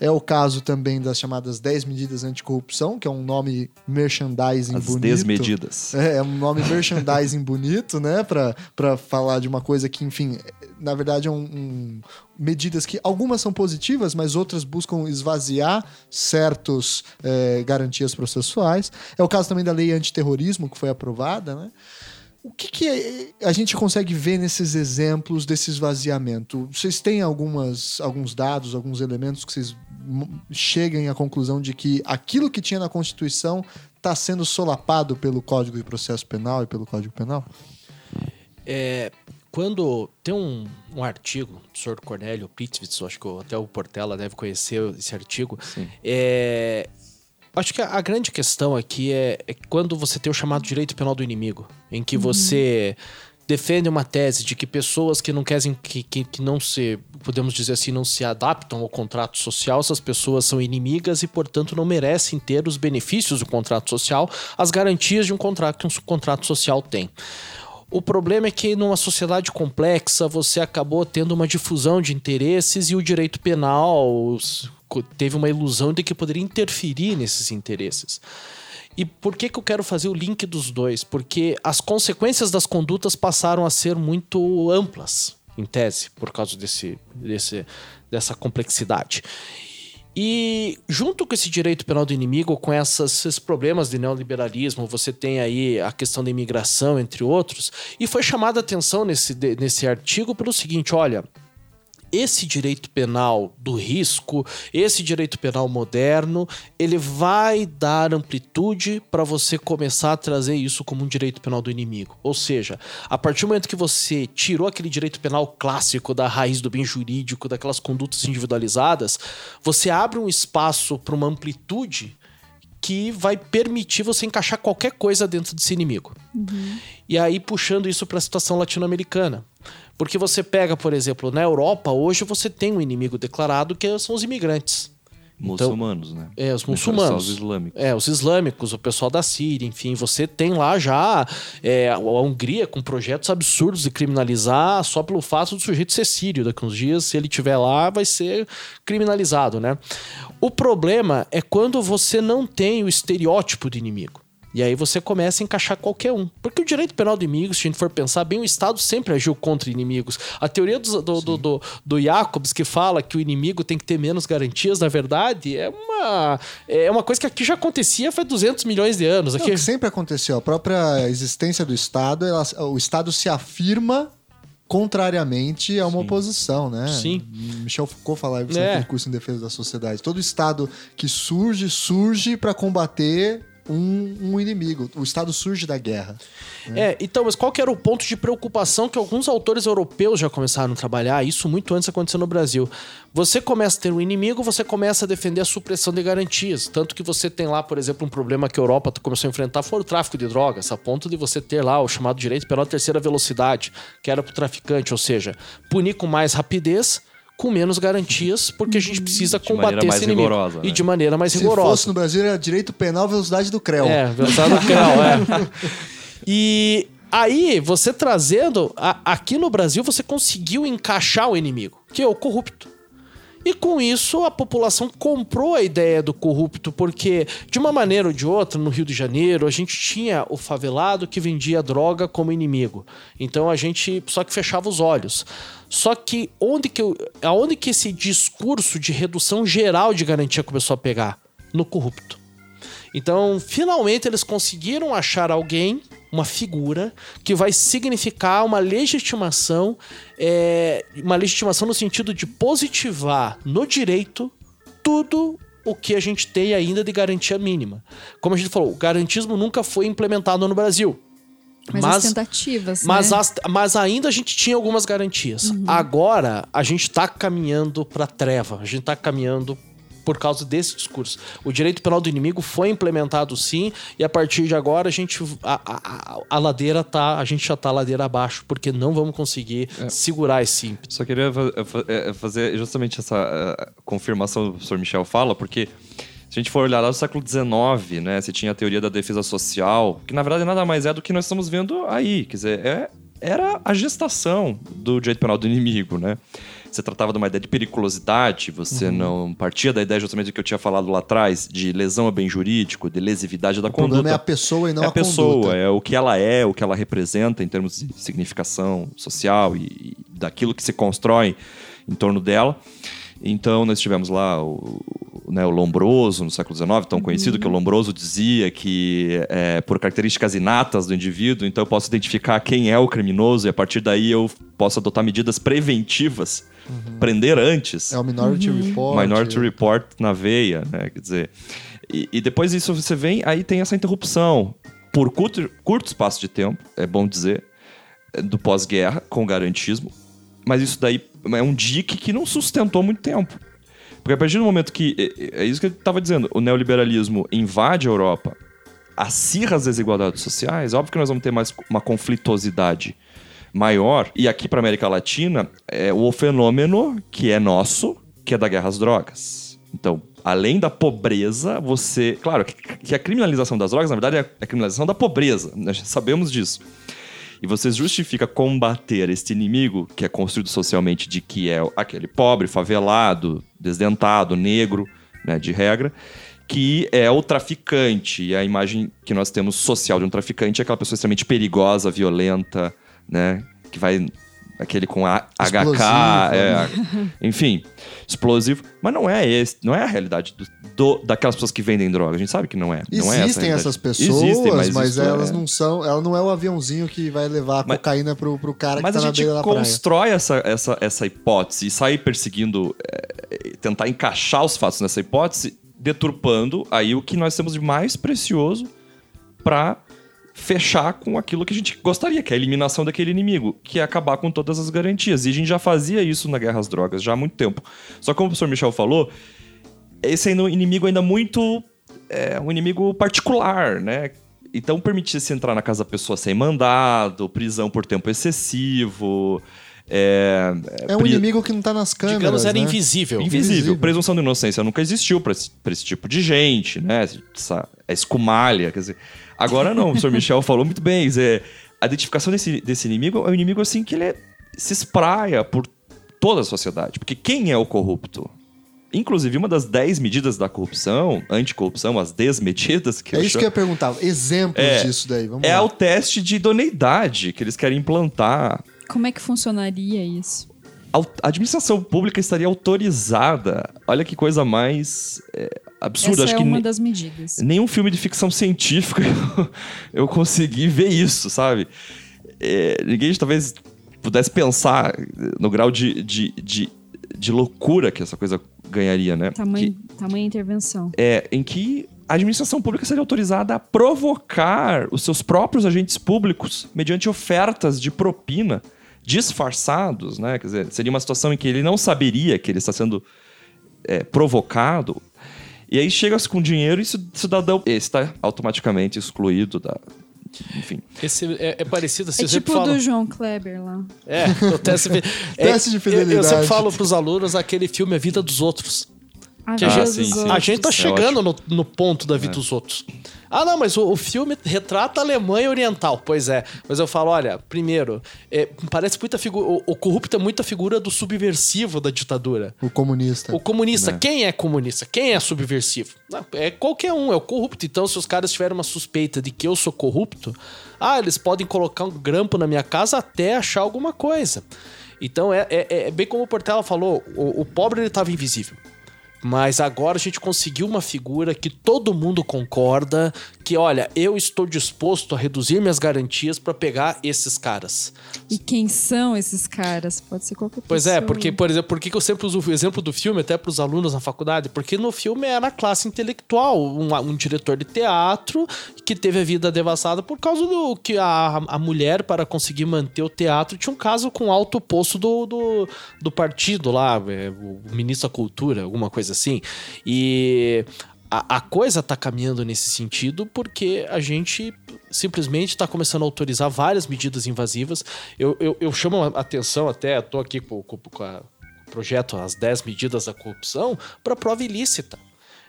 É o caso também das chamadas 10 medidas anticorrupção, que é um nome merchandising As bonito. desmedidas. É, é um nome merchandising bonito, né? Para falar de uma coisa que, enfim, na verdade é um, um, medidas que algumas são positivas, mas outras buscam esvaziar certos é, garantias processuais. É o caso também da lei antiterrorismo, que foi aprovada, né? O que, que, a gente consegue ver nesses exemplos desse esvaziamento? Vocês têm algumas, alguns dados, alguns elementos que vocês cheguem à conclusão de que aquilo que tinha na Constituição está sendo solapado pelo Código de Processo Penal e pelo Código Penal? É, quando tem um, um artigo do Sr. Cornélio Pritzwitz, acho que até o Portela deve conhecer esse artigo, é, Acho que a, grande questão aqui é, é, quando você tem o chamado direito penal do inimigo, em que uhum. você defende uma tese de que pessoas que não querem, que, que, que, não se, podemos dizer assim, não se adaptam ao contrato social, essas pessoas são inimigas e, portanto, não merecem ter os benefícios do contrato social, as garantias de um contrato que um contrato social tem. O problema é que numa sociedade complexa você acabou tendo uma difusão de interesses e o direito penal teve uma ilusão de que poderia interferir nesses interesses. E por que, que eu quero fazer o link dos dois? Porque as consequências das condutas passaram a ser muito amplas, em tese, por causa desse, desse, dessa complexidade. E junto com esse direito penal do inimigo, com essas, esses problemas de neoliberalismo, você tem aí a questão da imigração, entre outros, e foi chamada a atenção nesse, nesse artigo pelo seguinte: olha, esse direito penal do risco, esse direito penal moderno, ele vai dar amplitude para você começar a trazer isso como um direito penal do inimigo. Ou seja, a partir do momento que você tirou aquele direito penal clássico da raiz do bem jurídico, daquelas condutas individualizadas, você abre um espaço para uma amplitude que vai permitir você encaixar qualquer coisa dentro desse inimigo. Uhum. E aí, puxando isso para a situação latino-americana. Porque você pega, por exemplo, na Europa, hoje você tem um inimigo declarado que são os imigrantes. Muçulmanos, então, né? É, os muçulmanos. Os islâmicos. É, os islâmicos, o pessoal da Síria, enfim. Você tem lá já é, a Hungria com projetos absurdos de criminalizar só pelo fato do sujeito ser sírio. Daqui uns dias, se ele estiver lá, vai ser criminalizado, né? O problema é quando você não tem o estereótipo de inimigo. E aí você começa a encaixar qualquer um. Porque o direito penal do inimigo, se a gente for pensar bem, o Estado sempre agiu contra inimigos. A teoria do, do, do, do, do Jacobs, que fala que o inimigo tem que ter menos garantias, na verdade, é uma, é uma coisa que aqui já acontecia faz 200 milhões de anos. Aqui... Não, sempre aconteceu. A própria existência do Estado, ela, o Estado se afirma contrariamente a uma Sim. oposição, né? Sim. Michel Foucault falava isso é. no curso em defesa da sociedade. Todo Estado que surge, surge para combater um, um, inimigo. O Estado surge da guerra. Né? É, então, mas qual que era o ponto de preocupação que alguns autores europeus já começaram a trabalhar? Isso muito antes aconteceu no Brasil. Você começa a ter um inimigo, você começa a defender a supressão de garantias. Tanto que você tem lá, por exemplo, um problema que a Europa começou a enfrentar foi o tráfico de drogas, a ponto de você ter lá o chamado direito penal terceira velocidade, que era para o traficante, ou seja, punir com mais rapidez com menos garantias, porque a gente precisa combater esse inimigo. Rigorosa, né? E de maneira mais Se rigorosa. Se fosse no Brasil, era direito penal velocidade do CREL. É, velocidade do CREL, é. E aí, você trazendo. A, aqui no Brasil, você conseguiu encaixar o inimigo, que é o corrupto. E com isso, a população comprou a ideia do corrupto, porque, de uma maneira ou de outra, no Rio de Janeiro, a gente tinha o favelado que vendia droga como inimigo. Então a gente só que fechava os olhos. Só que onde que, eu, aonde que esse discurso de redução geral de garantia começou a pegar? No corrupto. Então, finalmente, eles conseguiram achar alguém uma figura que vai significar uma legitimação, é, uma legitimação no sentido de positivar no direito tudo o que a gente tem ainda de garantia mínima. Como a gente falou, o garantismo nunca foi implementado no Brasil. Mas, mas, as tentativas. Mas, né? as, mas ainda a gente tinha algumas garantias. Uhum. Agora a gente está caminhando para treva, a gente está caminhando por causa desse discurso. O direito penal do inimigo foi implementado sim, e a partir de agora a gente a, a, a ladeira tá, a gente já tá ladeira abaixo, porque não vamos conseguir é. segurar esse ímpeto. Só queria é, fazer justamente essa é, confirmação do professor Michel fala, porque se a gente for olhar lá no século XIX, né, você tinha a teoria da defesa social, que na verdade nada mais é do que nós estamos vendo aí, quer dizer, é, era a gestação do direito penal do inimigo, né? Você tratava de uma ideia de periculosidade, você uhum. não partia da ideia justamente do que eu tinha falado lá atrás, de lesão a bem jurídico, de lesividade da o conduta. O problema é a pessoa e não é a, a pessoa, conduta. é o que ela é, o que ela representa em termos de significação social e, e daquilo que se constrói em torno dela. Então, nós tivemos lá o, né, o Lombroso, no século XIX, tão conhecido, uhum. que o Lombroso dizia que, é, por características inatas do indivíduo, então eu posso identificar quem é o criminoso e a partir daí eu posso adotar medidas preventivas, uhum. prender antes. É o Minority uhum. Report. Minority Report na veia, né? Quer dizer. E, e depois disso você vem, aí tem essa interrupção por curto, curto espaço de tempo, é bom dizer, do pós-guerra, com garantismo, mas isso daí é um dique que não sustentou muito tempo. Porque a partir do momento que. É, é isso que eu estava dizendo, o neoliberalismo invade a Europa, acirra as desigualdades sociais, óbvio que nós vamos ter mais uma conflitosidade maior. E aqui para América Latina, é o fenômeno que é nosso, que é da guerra às drogas. Então, além da pobreza, você. Claro que a criminalização das drogas, na verdade, é a criminalização da pobreza. Nós já sabemos disso e você justifica combater este inimigo que é construído socialmente de que é aquele pobre, favelado, desdentado, negro, né, de regra, que é o traficante. E a imagem que nós temos social de um traficante é aquela pessoa extremamente perigosa, violenta, né, que vai aquele com a, HK, Explosivo, é, enfim, explosivo. Mas não é esse, não é a realidade do, do- daquelas pessoas que vendem droga. A gente sabe que não é. não é essa a Existem essas pessoas, Existem, mas, isso elas é- não são. Ela não é o aviãozinho que vai levar a Mas- cocaína pro, pro cara Mas que tá a na gente beira da praia. constrói essa, essa, essa hipótese e sair perseguindo, é, é, tentar encaixar os fatos nessa hipótese, deturpando aí o que nós temos de mais precioso para fechar com aquilo que a gente gostaria, que é a eliminação daquele inimigo, que é acabar com todas as garantias. E a gente já fazia isso na Guerra às Drogas já há muito tempo. Só que como o professor Michel falou, esse é um inimigo ainda muito. É um inimigo particular, né? Então permitia-se entrar na casa da pessoa sem mandado, prisão por tempo excessivo. É, É um pri- inimigo que não tá nas câmeras. Digamos, era né? invisível. Invisível. Invisível. Presunção de inocência nunca existiu pra esse, esse tipo de gente, né? Essa, a escumalha, quer dizer. Agora não, o professor Michel falou muito bem. dizer, a identificação desse, desse inimigo é um inimigo assim que ele é- se espraia por toda a sociedade. Porque quem é o corrupto? Inclusive, uma das 10 medidas da corrupção, anticorrupção, as desmedidas, que É isso chamo, que eu ia perguntar. Exemplos É, disso daí. Vamos é lá. o teste de idoneidade que eles querem implantar Como é que funcionaria isso? A administração pública estaria autorizada. Olha que coisa mais é, absurda. Essa Acho é que uma das medidas. nenhum filme de ficção científica eu, eu consegui ver isso, sabe? É, ninguém talvez pudesse pensar no grau de, de, de, de loucura que essa coisa ganharia, né? Tamanho, Que- tamanho intervenção. é, em que a administração pública seria autorizada a provocar os seus próprios agentes públicos mediante ofertas de propina disfarçados, né? Quer dizer, seria uma situação em que ele não saberia que ele está sendo é, provocado. E aí chega-se com dinheiro e esse cidadão está automaticamente excluído da. Enfim. Esse é, é parecido, você É tipo o fala... do João Kleber lá. É, o teste, é, Teste de eu- Eu fidelidade. sempre falo pros alunos aquele filme A Vida dos Outros. A Que a vida gente- sim, sim. A gente tá É chegando no, no ponto da vida dos outros. Ah, não, mas o, o filme retrata a Alemanha Oriental. Pois é. Mas eu falo, olha, primeiro, é, parece muita figura. O, o corrupto é muita figura do subversivo da ditadura. O comunista. O comunista, Né. quem é comunista? Quem é subversivo? Não, É qualquer um, é o corrupto. Então, se os caras tiverem uma suspeita de que eu sou corrupto, ah, eles podem colocar um grampo na minha casa até achar alguma coisa. Então, é, é- é bem como o Portela falou, o, o pobre ele estava invisível. Mas agora a gente conseguiu uma figura que todo mundo concorda que, olha, eu estou disposto a reduzir minhas garantias para pegar esses caras. E quem são esses caras? Pode ser qualquer pessoa. Pois é, porque, por exemplo, por que que eu sempre uso o exemplo do filme até para os alunos na faculdade? Porque no filme era a classe intelectual, um, um diretor de teatro que teve a vida devastada por causa do que a, a mulher, para conseguir manter o teatro, tinha um caso com alto posto do, do, do partido lá, é, o ministro da cultura, alguma coisa assim. E a, a coisa tá caminhando nesse sentido porque a gente simplesmente está começando a autorizar várias medidas invasivas. Eu, eu, eu chamo a atenção até, estou aqui com, com, com a- o projeto As 10 Medidas da Corrupção para prova ilícita.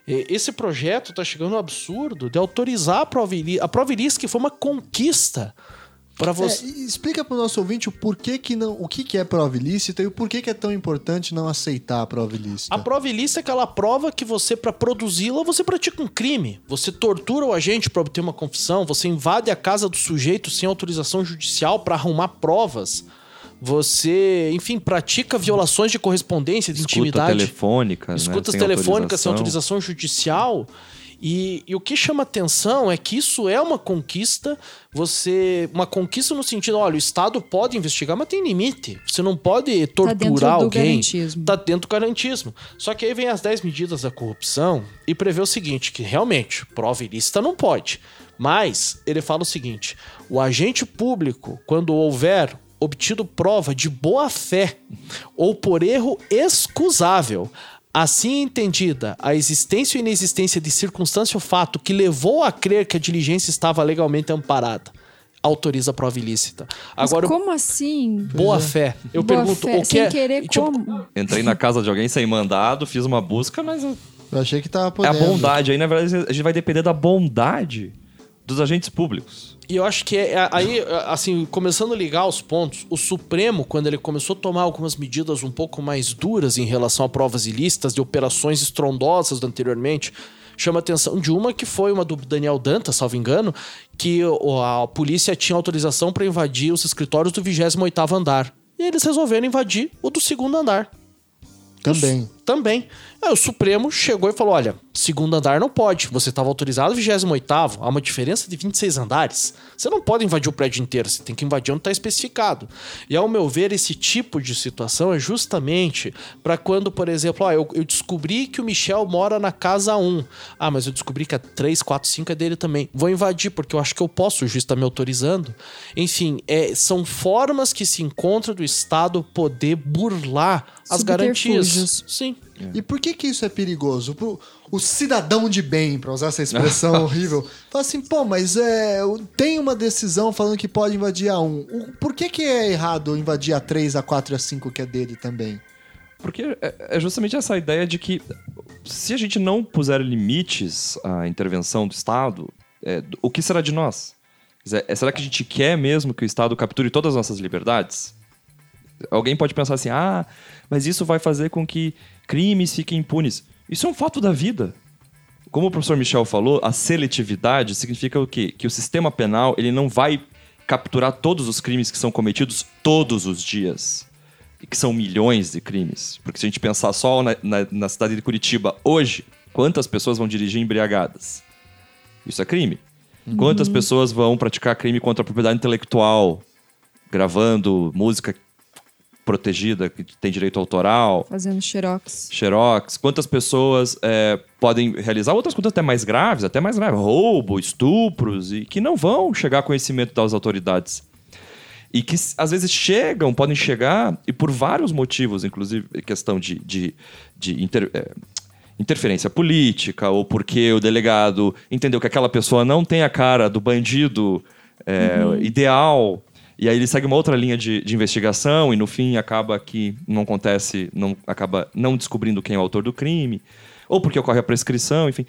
Esse projeto está chegando ao absurdo de autorizar a prova ilícita. A prova ilícita que foi uma conquista para É, você. e explica pro nosso ouvinte o porquê que não, o que, que é prova ilícita e o porquê que é tão importante não aceitar a prova ilícita. A prova ilícita é aquela prova que você, para produzi-la, você pratica um crime. Você tortura o agente para obter uma confissão, você invade a casa do sujeito sem autorização judicial para arrumar provas. Você, enfim, pratica violações de correspondência, de Escuta intimidade. telefônica. né, escutas sem telefônicas sem autorização judicial. E, e o que chama atenção é que isso é uma conquista. Você. Uma conquista no sentido, olha, o Estado pode investigar, mas tem limite. Você não pode Tá dentro torturar do alguém. garantismo. Tá dentro do garantismo. Só que aí vem as 10 medidas da corrupção e prevê o seguinte: que realmente, prova ilícita não pode. Mas ele fala o seguinte: o agente público, quando houver obtido prova de boa fé ou por erro excusável, assim entendida a existência ou inexistência de circunstância ou fato que levou a crer que a diligência estava legalmente amparada, autoriza a prova ilícita. Mas Agora, como assim? boa fé. Eu Boa pergunto, fé, o que sem é, querer tipo, como? Entrei na casa de alguém sem mandado, fiz uma busca, mas é Eu achei que tava a podendo. bondade. Aí, na verdade, a gente vai depender da bondade dos agentes públicos. E eu acho que é, é- aí, assim, começando a ligar os pontos, o Supremo, quando ele começou a tomar algumas medidas um pouco mais duras em relação a provas ilícitas de operações estrondosas do anteriormente, chama atenção de uma que foi uma do Daniel Dantas, salvo engano, que a polícia tinha autorização para invadir os escritórios do 28º andar e eles resolveram invadir o do segundo andar. Também. Também. Aí o Supremo chegou e falou: olha, segundo andar não pode. Você estava autorizado 28. Há uma diferença de 26 andares. Você não pode invadir o prédio inteiro, você tem que invadir onde está especificado. E ao meu ver, esse tipo de situação é justamente para quando, por exemplo, ó, eu, eu, descobri que o Michel mora na casa 1. Ah, mas eu descobri que a 3, 4, 5 é dele também. Vou invadir, porque eu acho que eu posso, o juiz está me autorizando. Enfim, é, são formas que se encontra do Estado poder burlar as garantias. Sim. É. E por que que isso é perigoso? Pro, o cidadão de bem, para usar essa expressão horrível, fala assim, pô, mas é, tem uma decisão falando que pode invadir a 1. Por que que é errado invadir a 3, a 4 e a 5 que é dele também? Porque é, é justamente essa ideia de que se a gente não puser limites à intervenção do Estado, é, o que será de nós? É, será que a gente quer mesmo que o Estado capture todas as nossas liberdades? Alguém pode pensar assim, ah, mas isso vai fazer com que crimes fiquem impunes. Isso é um fato da vida. Como o professor Michel falou, a seletividade significa o quê? Que o sistema penal ele não vai capturar todos os crimes que são cometidos todos os dias. E que são milhões de crimes. Porque se a gente pensar só na, na, na cidade de Curitiba hoje, quantas pessoas vão dirigir embriagadas? Isso é crime. Uhum. Quantas pessoas vão praticar crime contra a propriedade intelectual, gravando música protegida, que tem direito autoral. Fazendo xerox. Xerox. Quantas pessoas é, podem realizar outras coisas até mais graves, até mais graves, roubo, estupros, e que não vão chegar a conhecimento das autoridades. E que às vezes chegam, podem chegar, e por vários motivos, inclusive questão de, de, de inter, é, interferência política, ou porque o delegado entendeu que aquela pessoa não tem a cara do bandido é, uhum. ideal e aí ele segue uma outra linha de, de, investigação e no fim acaba que não acontece, não acaba não descobrindo quem é o autor do crime, ou porque ocorre a prescrição, enfim.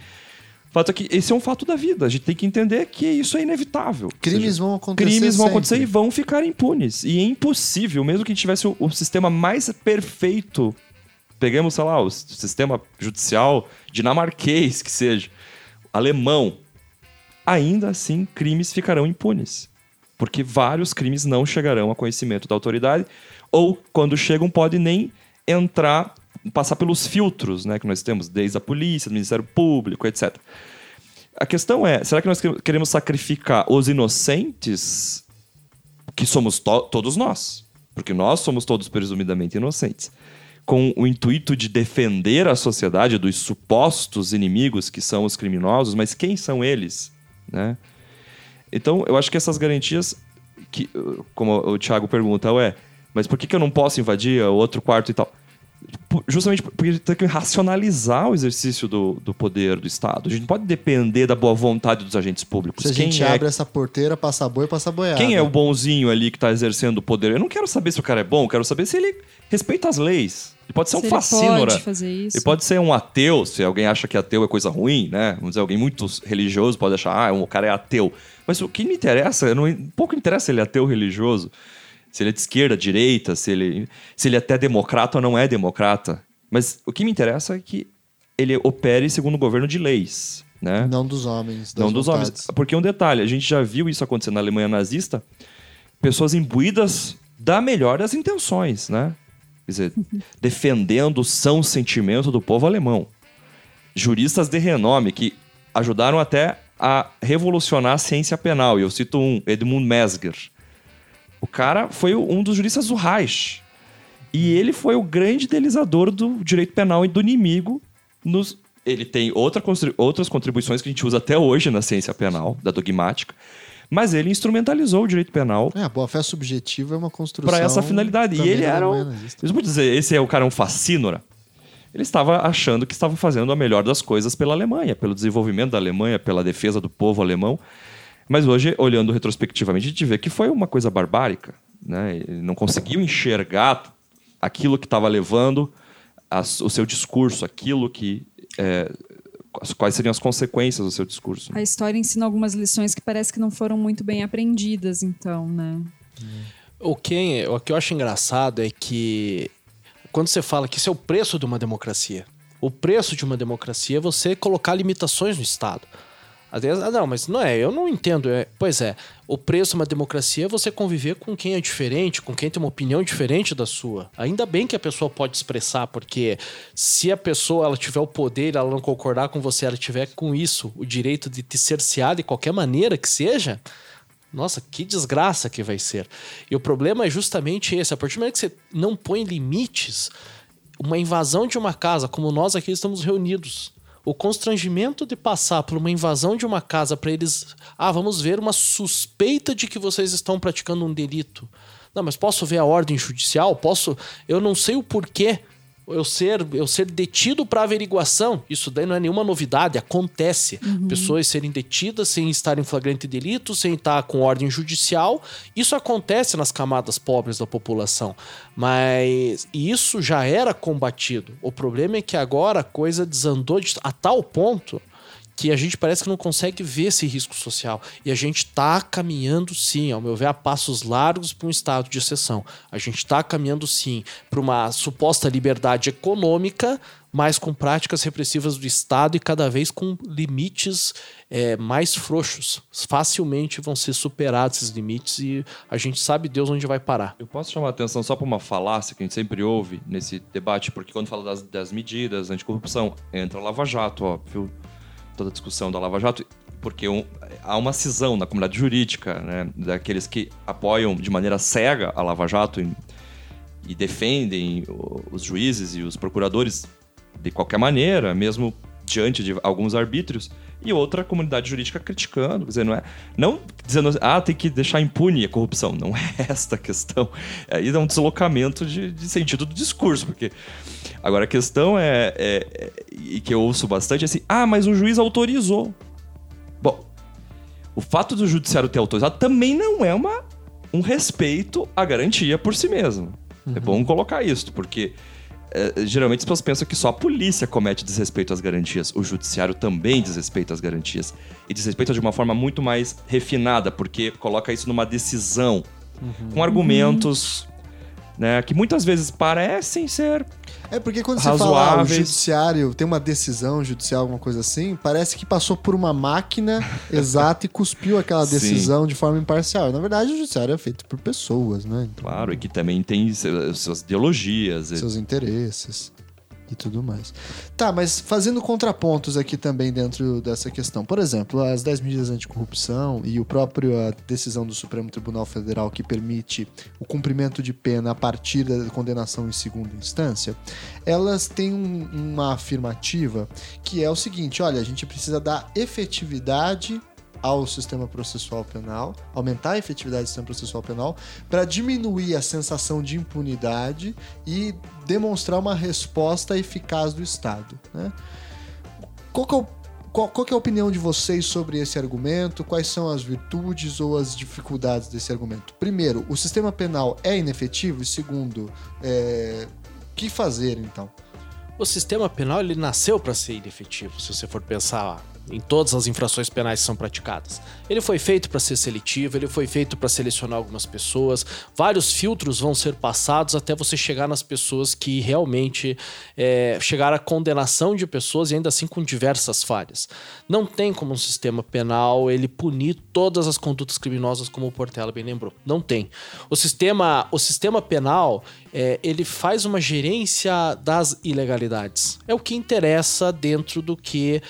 O fato é que esse é um fato da vida. A gente tem que entender que isso é inevitável. Crimes seja, vão acontecer. Crimes vão sempre. acontecer e vão ficar impunes. E é impossível, mesmo que a gente tivesse o, o sistema mais perfeito. Peguemos, sei lá, o sistema judicial dinamarquês, que seja, alemão. Ainda assim, crimes ficarão impunes porque vários crimes não chegarão a conhecimento da autoridade, ou quando chegam, pode nem entrar, passar pelos filtros né, que nós temos, desde a polícia, do Ministério Público, etc. A questão é: será que nós queremos sacrificar os inocentes, que somos to todos nós? Porque nós somos todos presumidamente inocentes. Com o intuito de defender a sociedade dos supostos inimigos que são os criminosos, mas quem são eles? Né? Então, eu acho que essas garantias, que, como o Thiago pergunta, ué, mas por que, que eu não posso invadir o outro quarto e tal? Justamente porque tem que racionalizar o exercício do, do poder do Estado. A gente não pode depender da boa vontade dos agentes públicos. Se a gente é... abre essa porteira, passa boi, passa boiada. Quem é o bonzinho ali que está exercendo o poder? Eu não quero saber se o cara é bom, eu quero saber se ele respeita as leis. Ele pode ser se um fascínora. Ele pode fazer isso. Ele pode ser um ateu, se alguém acha que ateu é coisa ruim, né? Vamos dizer, alguém muito religioso pode achar, ah, o cara é ateu. Mas o que me interessa, não, pouco interessa se ele é ateu religioso, se ele é de esquerda, direita, se ele, se ele é até democrata ou não é democrata. Mas o que me interessa é que ele opere segundo o governo de leis. Né? Não dos homens. não dos vontades. homens. Porque um detalhe, a gente já viu isso acontecer na Alemanha nazista, pessoas imbuídas da melhor das intenções, né? Quer dizer, defendendo o são sentimento do povo alemão. Juristas de renome que ajudaram até a revolucionar a ciência penal. E eu cito um, Edmund Mesger. O cara foi um dos juristas do Reich. E ele foi o grande idealizador do direito penal e do inimigo. Nos... Ele tem outra, outras contribuições que a gente usa até hoje na ciência penal, da dogmática. Mas ele instrumentalizou o direito penal. É, a boa-fé subjetiva é uma construção. Para essa finalidade. E ele era. Um, eu vou dizer, esse é o cara um fascínora ele estava achando que estava fazendo a melhor das coisas pela Alemanha, pelo desenvolvimento da Alemanha, pela defesa do povo alemão. Mas hoje, olhando retrospectivamente, a gente vê que foi uma coisa barbárica. Né? Ele não conseguiu enxergar aquilo que estava levando a, o seu discurso, aquilo que. É, quais seriam as consequências do seu discurso. A história ensina algumas lições que parece que não foram muito bem aprendidas, então, né? O que, o que eu acho engraçado é que quando você fala que isso é o preço de uma democracia. O preço de uma democracia é você colocar limitações no Estado. Ah, não, mas não é, eu não entendo. É, pois é, o preço de uma democracia é você conviver com quem é diferente, com quem tem uma opinião diferente da sua. Ainda bem que a pessoa pode expressar, porque se a pessoa ela tiver o poder, ela não concordar com você, ela tiver com isso o direito de te cercear de qualquer maneira que seja, nossa, que desgraça que vai ser. E o problema é justamente esse: a partir do momento que você não põe limites, uma invasão de uma casa, como nós aqui estamos reunidos, o constrangimento de passar por uma invasão de uma casa para eles. Ah, vamos ver uma suspeita de que vocês estão praticando um delito. Não, mas posso ver a ordem judicial? Posso. Eu não sei o porquê eu ser, eu ser detido para averiguação, isso daí não é nenhuma novidade, acontece. Uhum. Pessoas serem detidas sem estar em flagrante delito, sem estar com ordem judicial, isso acontece nas camadas pobres da população. Mas isso já era combatido. O problema é que agora a coisa desandou a tal ponto que a gente parece que não consegue ver esse risco social. E a gente está caminhando, sim, ao meu ver, a passos largos para um estado de exceção. A gente está caminhando, sim, para uma suposta liberdade econômica, mas com práticas repressivas do Estado e cada vez com limites é, mais frouxos. Facilmente vão ser superados esses limites e a gente sabe Deus onde vai parar. Eu posso chamar a atenção só para uma falácia que a gente sempre ouve nesse debate, porque quando fala das, das medidas anticorrupção, entra Lava Jato, óbvio toda a discussão da Lava Jato, porque um, há uma cisão na comunidade jurídica, né, daqueles que apoiam de maneira cega a Lava Jato e, e defendem os juízes e os procuradores de qualquer maneira, mesmo diante de alguns arbítrios, e outra comunidade jurídica criticando, quer dizer, não é, não dizendo, ah, tem que deixar impune a corrupção, não é esta a questão, aí é um deslocamento de, de sentido do discurso, porque Agora a questão é, é, é, e que eu ouço bastante, é assim: ah, mas o juiz autorizou. Bom, o fato do judiciário ter autorizado também não é uma, um respeito à garantia por si mesmo. É uhum. É bom colocar isso, porque é, geralmente as pessoas pensam que só a polícia comete desrespeito às garantias. O judiciário também desrespeita às garantias. E desrespeita de uma forma muito mais refinada, porque coloca isso numa decisão, uhum. com argumentos né, que muitas vezes parecem ser é porque quando você fala ah, o judiciário tem uma decisão judicial, alguma coisa assim, parece que passou por uma máquina exata e cuspiu aquela decisão Sim. de forma imparcial. Na verdade, o judiciário é feito por pessoas, né? Então, claro, e que também tem suas ideologias, seus interesses e tudo mais. Tá, mas fazendo contrapontos aqui também dentro dessa questão. Por exemplo, as 10 medidas anticorrupção e o próprio a decisão do Supremo Tribunal Federal que permite o cumprimento de pena a partir da condenação em segunda instância, elas têm um, uma afirmativa que é o seguinte: olha, a gente precisa dar efetividade ao sistema processual penal, aumentar a efetividade do sistema processual penal, para diminuir a sensação de impunidade e demonstrar uma resposta eficaz do Estado. Né? Qual, que é qual, qual é a opinião de vocês sobre esse argumento? Quais são as virtudes ou as dificuldades desse argumento? Primeiro, o sistema penal é inefetivo? E segundo, é, que fazer então? O sistema penal ele nasceu para ser inefetivo, se você for pensar em todas as infrações penais que são praticadas. Ele foi feito para ser seletivo, ele foi feito para selecionar algumas pessoas. Vários filtros vão ser passados até você chegar nas pessoas que realmente é, chegar à condenação de pessoas e ainda assim com diversas falhas. Não tem como um sistema penal ele punir todas as condutas criminosas como o Portela bem lembrou. Não tem. O sistema, o sistema penal é, ele faz uma gerência das ilegalidades. É o que interessa dentro do que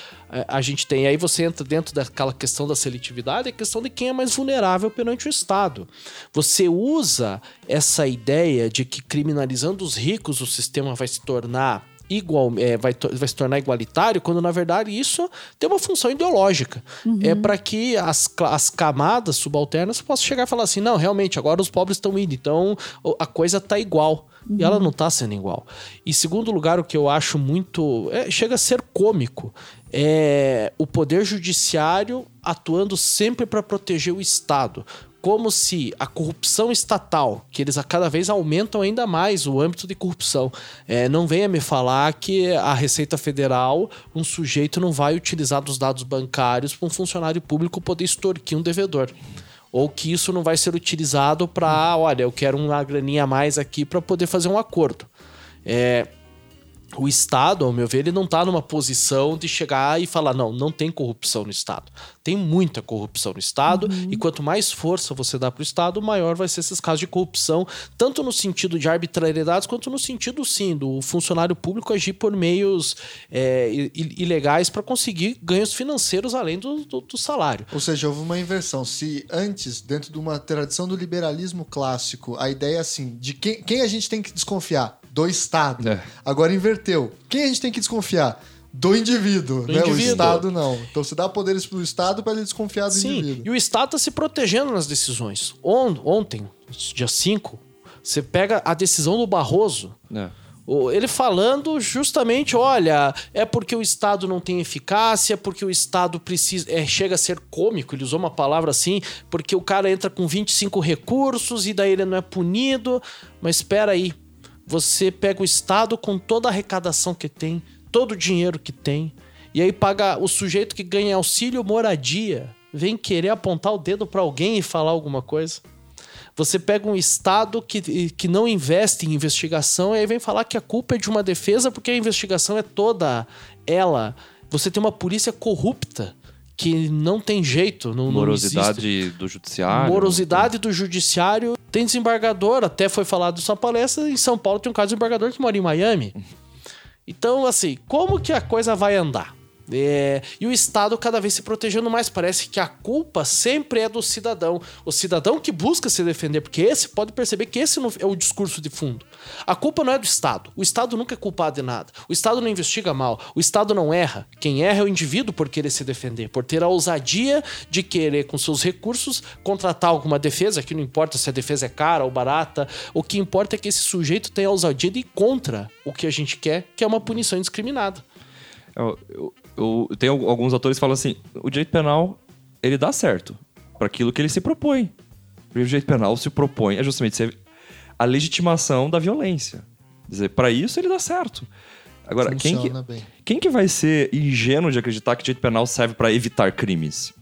a gente tem. Aí você entra dentro daquela questão da seletividade, a questão de quem é mais vulnerável perante o Estado. Você usa essa ideia de que criminalizando os ricos o sistema vai se tornar igual é, vai, vai se tornar igualitário, quando na verdade isso tem uma função ideológica. Uhum. É para que as, as camadas subalternas possam chegar e falar assim: não, realmente, agora os pobres estão indo, então a coisa tá igual. Uhum. E ela não tá sendo igual. E segundo lugar, o que eu acho muito. É, chega a ser cômico é o poder judiciário atuando sempre para proteger o Estado como se a corrupção estatal, que eles a cada vez aumentam ainda mais o âmbito de corrupção, é, não venha me falar que a Receita Federal, um sujeito não vai utilizar dos dados bancários para um funcionário público poder extorquir um devedor. Ou que isso não vai ser utilizado para, olha, eu quero uma graninha a mais aqui para poder fazer um acordo. É, o Estado, ao meu ver, ele não está numa posição de chegar e falar: não, não tem corrupção no Estado. Tem muita corrupção no Estado, uhum. e quanto mais força você dá para o Estado, maior vai ser esses casos de corrupção, tanto no sentido de arbitrariedades, quanto no sentido, sim, do funcionário público agir por meios é, ilegais para conseguir ganhos financeiros além do, do, do, salário. Ou seja, houve uma inversão. Se antes, dentro de uma tradição do liberalismo clássico, a ideia é assim: de quem, quem a gente tem que desconfiar? Do Estado. É. Agora inverteu. Quem a gente tem que desconfiar? Do indivíduo, do né? Indivíduo. O Estado não. Então você dá poderes pro Estado para ele desconfiar do Sim, indivíduo. E o Estado tá se protegendo nas decisões. Ontem, dia 5, você pega a decisão do Barroso. É. Ele falando justamente, olha, é porque o Estado não tem eficácia, porque o Estado precisa. É, chega a ser cômico, ele usou uma palavra assim, porque o cara entra com 25 recursos e daí ele não é punido. Mas espera aí, você pega o Estado com toda a arrecadação que tem, todo o dinheiro que tem, e aí paga o sujeito que ganha auxílio moradia, vem querer apontar o dedo para alguém e falar alguma coisa. Você pega um Estado que, que não investe em investigação e aí vem falar que a culpa é de uma defesa porque a investigação é toda ela. Você tem uma polícia corrupta que não tem jeito. Não, Morosidade não do judiciário. Morosidade do judiciário. Tem desembargador, até foi falado na palestra, em São Paulo tem um caso de desembargador que mora em Miami. Então, assim, como que a coisa vai andar? É, e o Estado cada vez se protegendo mais. Parece que a culpa sempre é do cidadão. O cidadão que busca se defender, porque esse pode perceber que esse é o discurso de fundo. A culpa não é do Estado. O Estado nunca é culpado de nada. O Estado não investiga mal. O Estado não erra. Quem erra é o indivíduo por querer se defender, por ter a ousadia de querer, com seus recursos, contratar alguma defesa, que não importa se a defesa é cara ou barata. O que importa é que esse sujeito tenha a ousadia de ir contra o que a gente quer, que é uma punição indiscriminada. Eu, eu, eu, tem alguns autores que falam assim: o direito penal ele dá certo para aquilo que ele se propõe. O direito penal se propõe é justamente ser a legitimação da violência. Quer dizer, para isso ele dá certo. Agora, quem que, quem que vai ser ingênuo de acreditar que o direito penal serve para evitar crimes?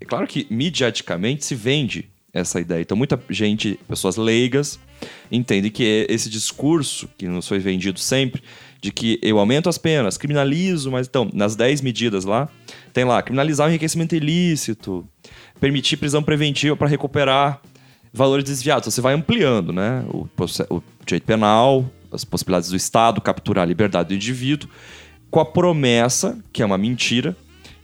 É claro que mediaticamente se vende essa ideia. Então, muita gente, pessoas leigas, entendem que esse discurso que nos foi vendido sempre de que eu aumento as penas, criminalizo, mas então, nas 10 medidas lá, tem lá, criminalizar o enriquecimento ilícito, permitir prisão preventiva para recuperar valores desviados. Você vai ampliando, né? O, o direito penal, as possibilidades do Estado capturar a liberdade do indivíduo, com a promessa, que é uma mentira,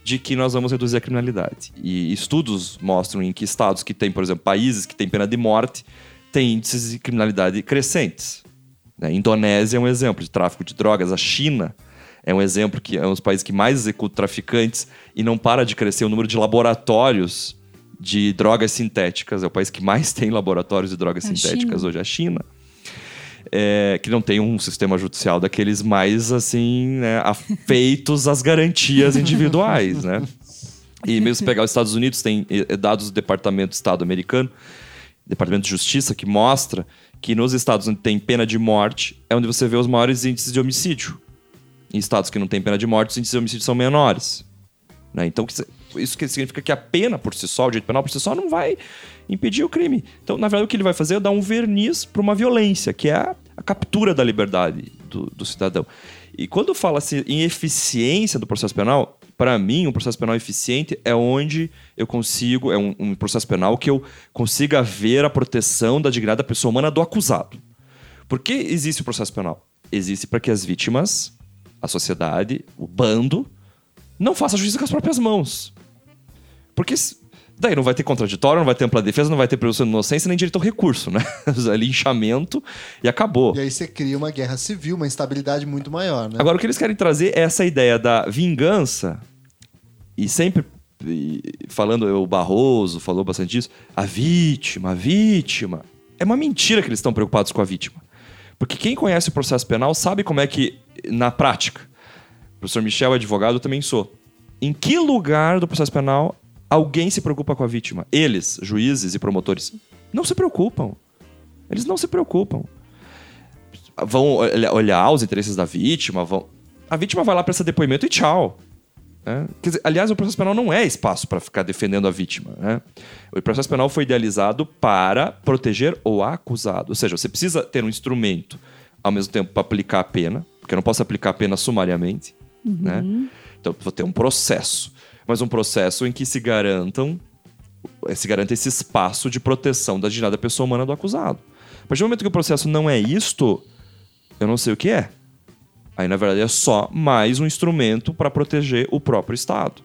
de que nós vamos reduzir a criminalidade. E estudos mostram em que estados que têm, por exemplo, países que têm pena de morte, têm índices de criminalidade crescentes. Né? Indonésia é um exemplo de tráfico de drogas. A China é um exemplo que é um dos países que mais executa traficantes e não para de crescer o número de laboratórios de drogas sintéticas. É o país que mais tem laboratórios de drogas a sintéticas China. hoje, a China. É, que não tem um sistema judicial daqueles mais assim né, afeitos às garantias individuais, né? E mesmo se pegar os Estados Unidos, tem é, dados do Departamento de Estado americano, Departamento de Justiça, que mostra que nos estados onde tem pena de morte é onde você vê os maiores índices de homicídio. Em estados que não tem pena de morte, os índices de homicídio são menores. Né? Então, isso significa que a pena por si só, o direito penal por si só, não vai impedir o crime. Então, na verdade, o que ele vai fazer é dar um verniz para uma violência, que é a, captura da liberdade do, do cidadão. E quando fala-se em eficiência do processo penal, para mim, um processo penal eficiente é onde eu consigo, é um, um, processo penal que eu consiga ver a proteção da dignidade da pessoa humana do acusado. Por que existe o processo penal? Existe para que as vítimas, a sociedade, o bando, não faça justiça com as próprias mãos. Porque daí não vai ter contraditório, não vai ter ampla defesa, não vai ter presunção de inocência, nem direito ao recurso, né? Linchamento e acabou. E aí você cria uma guerra civil, uma instabilidade muito maior, né? Agora, o que eles querem trazer é essa ideia da vingança e sempre e falando, o Barroso falou bastante disso, a vítima, a vítima. É uma mentira que eles estão preocupados com a vítima. Porque quem conhece o processo penal sabe como é que, na prática, o professor Michel, advogado, eu também sou. Em que lugar do processo penal alguém se preocupa com a vítima? Eles, juízes e promotores, não se preocupam. Eles não se preocupam. Vão olhar os interesses da vítima, vão. A vítima vai lá prestar depoimento e tchau. Né? Dizer, aliás, o processo penal não é espaço para ficar defendendo a vítima. Né? O processo penal foi idealizado para proteger o acusado. Ou seja, você precisa ter um instrumento, ao mesmo tempo, para aplicar a pena, porque eu não posso aplicar apenas sumariamente, né? Então, vou ter um processo, mas um processo em que se garantam se garanta esse espaço de proteção da dignidade da pessoa humana do acusado. A partir do momento que o processo não é isto, eu não sei o que é. Aí, na verdade, é só mais um instrumento para proteger o próprio Estado.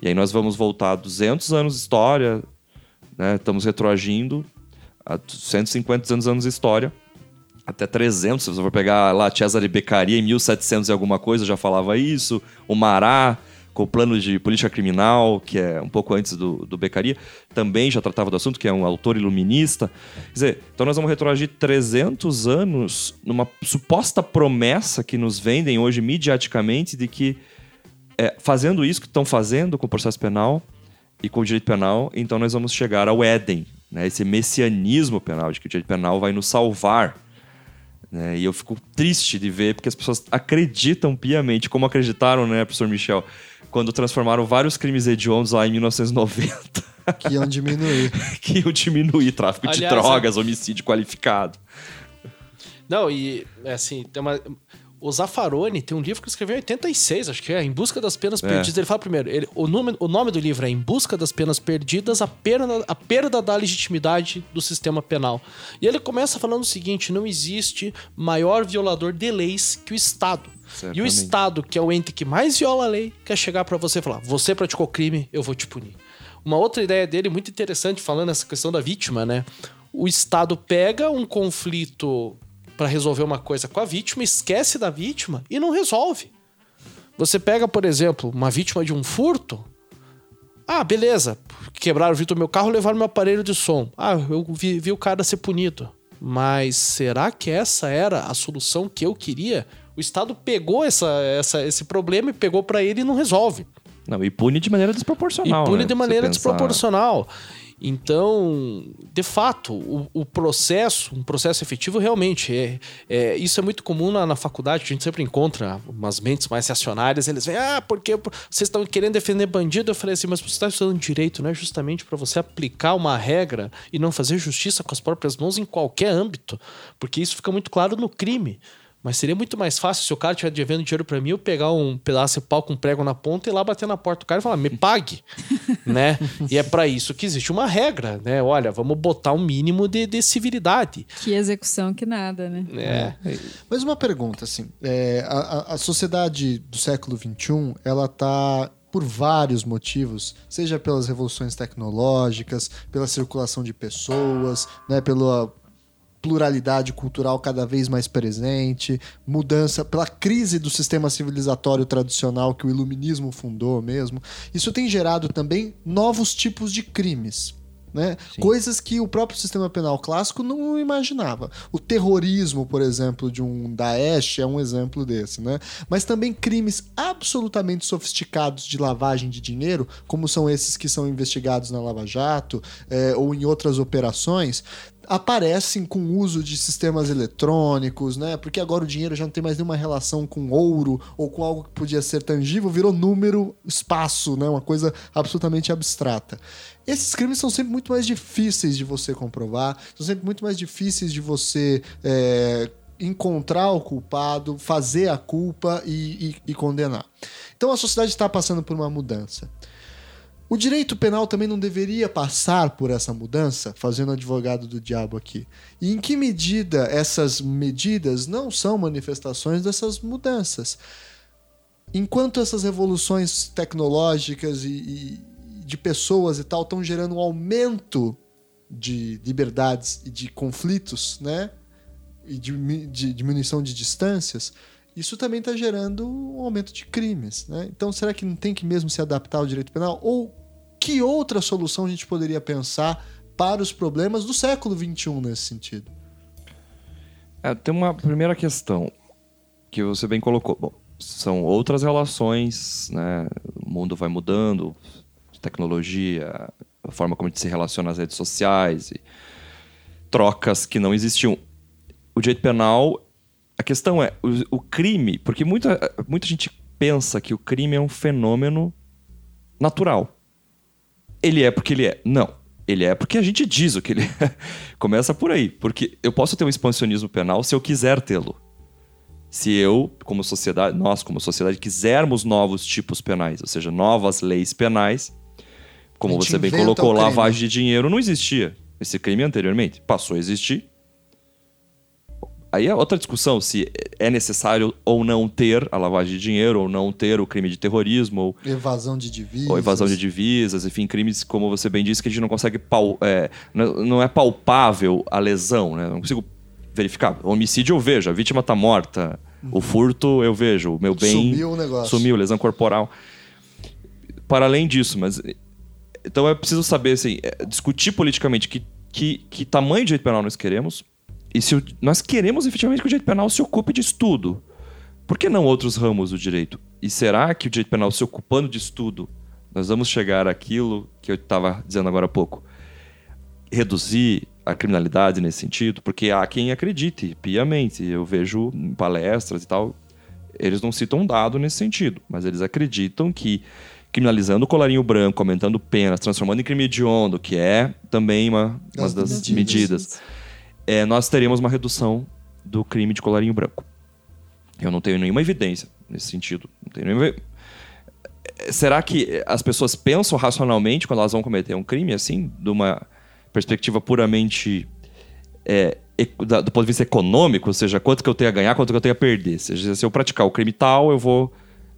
E aí nós vamos voltar 200 anos de história, né? estamos retroagindo a 150 anos, anos de história, até 300, se você for pegar lá Cesare Beccaria em 1700 e alguma coisa, já falava isso, o Mará, com o plano de política criminal, que é um pouco antes do, do Beccaria, também já tratava do assunto, que é um autor iluminista. Quer dizer, então nós vamos retroagir 300 anos numa suposta promessa que nos vendem hoje mediaticamente de que é, fazendo isso que estão fazendo com o processo penal e com o direito penal, então nós vamos chegar ao Éden, né? esse messianismo penal, de que o direito penal vai nos salvar. Né? E eu fico triste de ver, porque as pessoas acreditam piamente, como acreditaram, né, professor Michel, quando transformaram vários crimes hediondos lá em 1990. Que iam diminuir. que iam diminuir tráfico Aliás, de drogas, homicídio qualificado. Não, e é assim, tem uma. O Zaffaroni tem um livro que escreveu em 86, acho que é, Em Busca das Penas É. Perdidas. Ele fala primeiro, ele- o, nome, o nome do livro é Em Busca das Penas Perdidas, a perda, a perda da legitimidade do sistema penal. E ele começa falando o seguinte: não existe maior violador de leis que o Estado. E o Certamente. Estado, que é o ente que mais viola a lei, quer chegar pra você e falar: você praticou crime, eu vou te punir. Uma outra ideia dele, muito interessante, falando essa questão da vítima, né? O Estado pega um conflito pra resolver uma coisa com a vítima, esquece da vítima e não resolve. Você pega, por exemplo, uma vítima de um furto. Ah, beleza. Quebraram o vidro do meu carro, levaram meu aparelho de som. Ah, eu vi, vi o cara ser punido. Mas será que essa era a solução que eu queria? O Estado pegou essa, essa- esse problema e pegou pra ele e não resolve. Não, e pune de maneira E desproporcional. pune né? de maneira pensar- desproporcional. Então, de fato, o, o processo, um processo efetivo realmente é, é- isso é muito comum na, na faculdade. A gente sempre encontra umas mentes mais reacionárias. Eles vêm, ah, porque vocês estão querendo defender bandido? Eu falei assim, mas você está estudando direito, não é justamente para você aplicar uma regra e não fazer justiça com as próprias mãos em qualquer âmbito, porque isso fica muito claro no crime. Mas seria muito mais fácil se o cara estiver devendo dinheiro pra mim, eu pegar um pedaço de pau com um prego na ponta e ir lá bater na porta do cara e falar, me pague, né? E é pra isso que existe uma regra, né? Olha, vamos botar um mínimo de, de civilidade. Que execução que nada, né? É. Mas uma pergunta, assim, é, a, a- sociedade do século XXI, ela tá por vários motivos, seja pelas revoluções tecnológicas, pela circulação de pessoas, né, pela pluralidade cultural cada vez mais presente, mudança pela crise do sistema civilizatório tradicional que o iluminismo fundou mesmo. Isso tem gerado também novos tipos de crimes. Né? Coisas que o próprio sistema penal clássico não imaginava. O terrorismo, por exemplo, de um Daesh é um exemplo desse, né? Mas também crimes absolutamente sofisticados de lavagem de dinheiro, como são esses que são investigados na Lava Jato eh, ou em outras operações, aparecem com o uso de sistemas eletrônicos, né? Porque agora o dinheiro já não tem mais nenhuma relação com ouro ou com algo que podia ser tangível, virou número, espaço, né? Uma coisa absolutamente abstrata. Esses crimes são sempre muito mais difíceis de você comprovar, são sempre muito mais difíceis de você é, encontrar o culpado, fazer a culpa e, e- e condenar. Então a sociedade está passando por uma mudança. O direito penal também não deveria passar por essa mudança, fazendo advogado do diabo aqui. E em que medida essas medidas não são manifestações dessas mudanças? Enquanto essas revoluções tecnológicas e, e de pessoas e tal estão gerando um aumento de liberdades e de conflitos, né? E de, de diminuição de distâncias, isso também está gerando um aumento de crimes, né? Então, será que não tem que mesmo se adaptar ao direito penal? Ou que outra solução a gente poderia pensar para os problemas do século XXI nesse sentido? É, tem uma primeira questão que você bem colocou. Bom, são outras relações, né? O mundo vai mudando, tecnologia, a forma como a gente se relaciona nas redes sociais, trocas que não existiam. O direito penal, a questão é o, o crime, porque muita, muita gente pensa que o crime é um fenômeno natural. Ele é porque ele é. Não. Ele é porque a gente diz o que ele é. Começa por aí. Porque eu posso ter um expansionismo penal se eu quiser tê-lo. Se eu, como sociedade, nós como sociedade, quisermos novos tipos penais, ou seja, novas leis penais, como você bem colocou, lavagem de dinheiro não existia. Esse crime anteriormente passou a existir. Aí é outra discussão se é necessário ou não ter a lavagem de dinheiro, ou não ter o crime de terrorismo, ou Evasão de divisas. ou evasão de divisas, enfim, crimes, como você bem disse, que a gente não consegue. Pau, é, não, é palpável a lesão, né? Não consigo verificar. O homicídio eu vejo, a vítima tá morta. O furto eu vejo, o meu bem. Sumiu o negócio. Sumiu, lesão corporal. Para além disso, mas. Então é preciso saber, assim, é, discutir politicamente que, que, que tamanho de direito penal nós queremos. E se o- nós queremos efetivamente que o direito penal se ocupe de estudo. Por que não outros ramos do direito? E será que o direito penal se ocupando de estudo, nós vamos chegar àquilo que eu estava dizendo agora há pouco? Reduzir a criminalidade nesse sentido? Porque há quem acredite piamente. Eu vejo em palestras e tal, eles não citam um dado nesse sentido, mas eles acreditam que criminalizando o colarinho branco, aumentando penas, transformando em crime hediondo, que é também uma, uma Das das medidas. É, nós teríamos uma redução do crime de colarinho branco. Eu não tenho nenhuma evidência nesse sentido. Nenhuma... Eh, Será que as pessoas pensam racionalmente quando elas vão cometer um crime, assim, de uma perspectiva puramente é, do ponto de vista econômico, ou seja, quanto que eu tenho a ganhar, quanto que eu tenho a perder. Ou seja, se eu praticar o crime tal, eu vou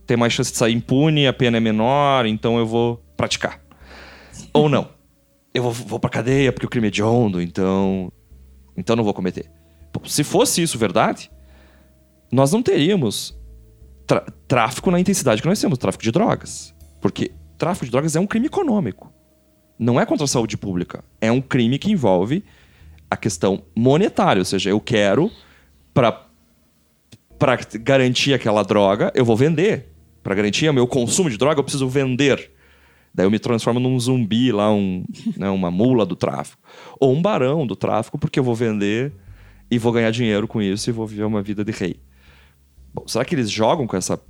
ter mais chance de sair impune, a pena é menor, então eu vou praticar. Ou não. Eu vou, vou pra cadeia porque o crime é hediondo, então. Então não vou cometer. Se fosse isso verdade, nós não teríamos tráfico na intensidade que nós temos, tráfico de drogas. Porque tráfico de drogas é um crime econômico. Não é contra a saúde pública. É um crime que envolve a questão monetária. Ou seja, eu quero, para para garantir aquela droga, eu vou vender. Para garantir o meu consumo de droga, eu preciso vender. Daí eu me transformo num zumbi lá, um, né, uma mula do tráfico. Ou um barão do tráfico, porque eu vou vender e vou ganhar dinheiro com isso e vou viver uma vida de rei. Bom, será que eles jogam com essa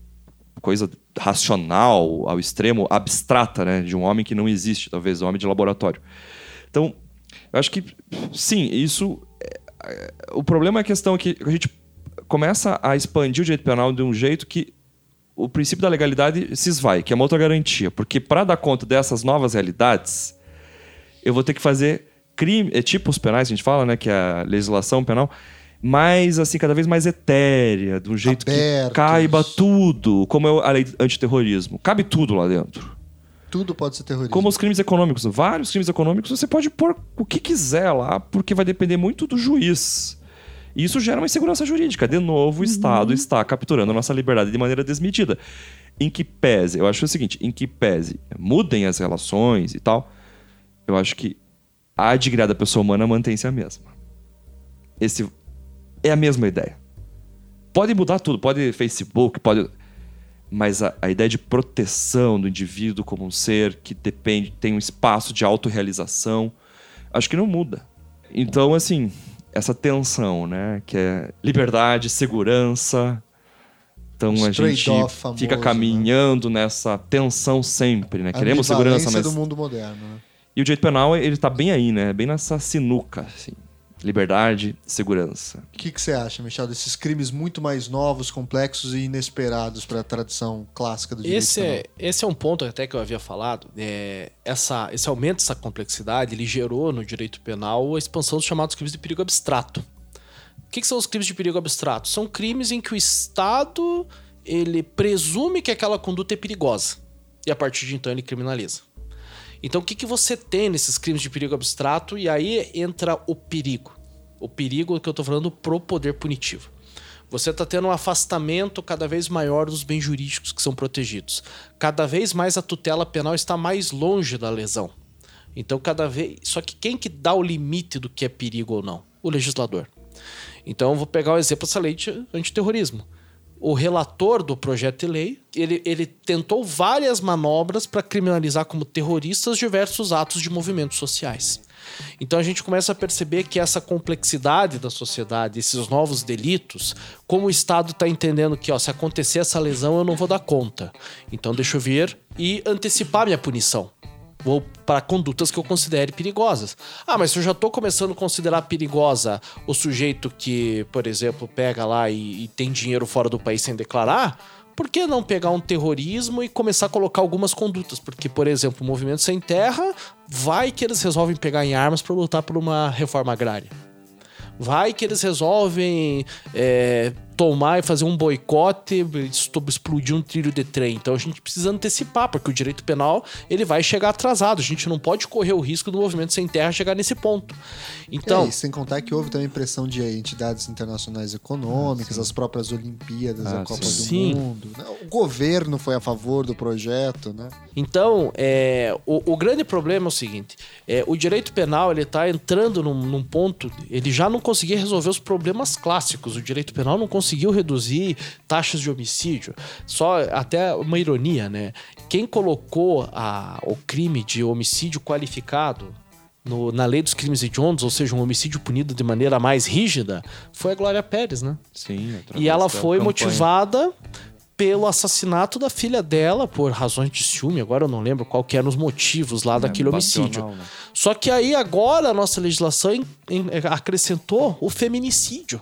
coisa racional ao extremo abstrata, né, de um homem que não existe, talvez um homem de laboratório? Então, eu acho que sim, isso é, é, o problema é a questão que a gente começa a expandir o direito penal de um jeito que o princípio da legalidade se esvai, que é uma outra garantia, porque para dar conta dessas novas realidades, eu vou ter que fazer crime, é, tipos penais, a gente fala, né, que é a legislação penal, mais assim, cada vez mais etérea, de um jeito que Abertos. caiba tudo, como é a lei antiterrorismo. Cabe tudo lá dentro. Tudo pode ser terrorismo. Como os crimes econômicos, vários crimes econômicos, você pode pôr o que quiser lá, porque vai depender muito do juiz. Isso gera uma insegurança jurídica. De novo, o Estado está capturando a nossa liberdade de maneira desmedida. Em que pese, eu acho o seguinte, em que pese mudem as relações e tal, eu acho que a dignidade da pessoa humana mantém-se a mesma. Esse é a mesma ideia. Pode mudar tudo, pode Facebook, pode mas a, a ideia de proteção do indivíduo como um ser que depende, tem um espaço de autorrealização, acho que não muda. Então, assim, essa tensão, né, que é liberdade, segurança, então a gente famoso, fica né? caminhando nessa tensão sempre, né? A Queremos segurança, mas do mundo moderno. Né? e o direito penal ele tá bem aí, né? Bem nessa sinuca, assim. Liberdade, segurança. O que, que você acha, Michel, desses crimes muito mais novos, complexos e inesperados para a tradição clássica do direito Esse penal? é, esse é um ponto até que eu havia falado. É, essa, esse aumento dessa complexidade ele gerou no direito penal a expansão dos chamados crimes de perigo abstrato. O que, que são os crimes de perigo abstrato? São crimes em que o Estado ele presume que aquela conduta é perigosa e a partir de então ele criminaliza. Então o que, que você tem nesses crimes de perigo abstrato? E aí entra o perigo. O perigo que eu tô falando pro poder punitivo. Você está tendo um afastamento cada vez maior dos bens jurídicos que são protegidos. Cada vez mais a tutela penal está mais longe da lesão. Então, cada vez. Só que quem que dá o limite do que é perigo ou não? O legislador. Então, eu vou pegar o exemplo dessa lei de antiterrorismo. O relator do projeto de lei, ele, ele tentou várias manobras para criminalizar como terroristas diversos atos de movimentos sociais. Então a gente começa a perceber que essa complexidade da sociedade, esses novos delitos, como o Estado está entendendo que ó, se acontecer essa lesão eu não vou dar conta. Então deixa eu vir e antecipar minha punição. Ou para condutas que eu considere perigosas. Ah, mas se eu já estou começando a considerar perigosa o sujeito que, por exemplo, pega lá e, e tem dinheiro fora do país sem declarar, por que não pegar um terrorismo e começar a colocar algumas condutas? Porque, por exemplo, o Movimento Sem Terra vai que eles resolvem pegar em armas para lutar por uma reforma agrária. Vai que eles resolvem é, tomar e fazer um boicote, explodir um trilho de trem. Então a gente precisa antecipar, porque o direito penal ele vai chegar atrasado. A gente não pode correr o risco do movimento sem terra chegar nesse ponto. Então, é, sem contar que houve também pressão de entidades internacionais econômicas, as próprias Olimpíadas, ah, a Copa sim. do Mundo. Né? O governo foi a favor do projeto, né? Então, é, o, o grande problema é o seguinte: é, o direito penal ele está entrando num, num ponto, ele já não conseguia resolver os problemas clássicos. O direito penal não conseguia conseguiu reduzir taxas de homicídio. Só até uma ironia, né? Quem colocou a, o crime de homicídio qualificado no, na lei dos crimes hediondos, ou seja, um homicídio punido de maneira mais rígida, foi a Glória Pérez, né? Sim. E ela foi campanha. motivada pelo assassinato da filha dela por razões de ciúme. Agora eu não lembro qual que eram os motivos lá é, daquele homicídio. Né? Só que aí agora a nossa legislação acrescentou o feminicídio.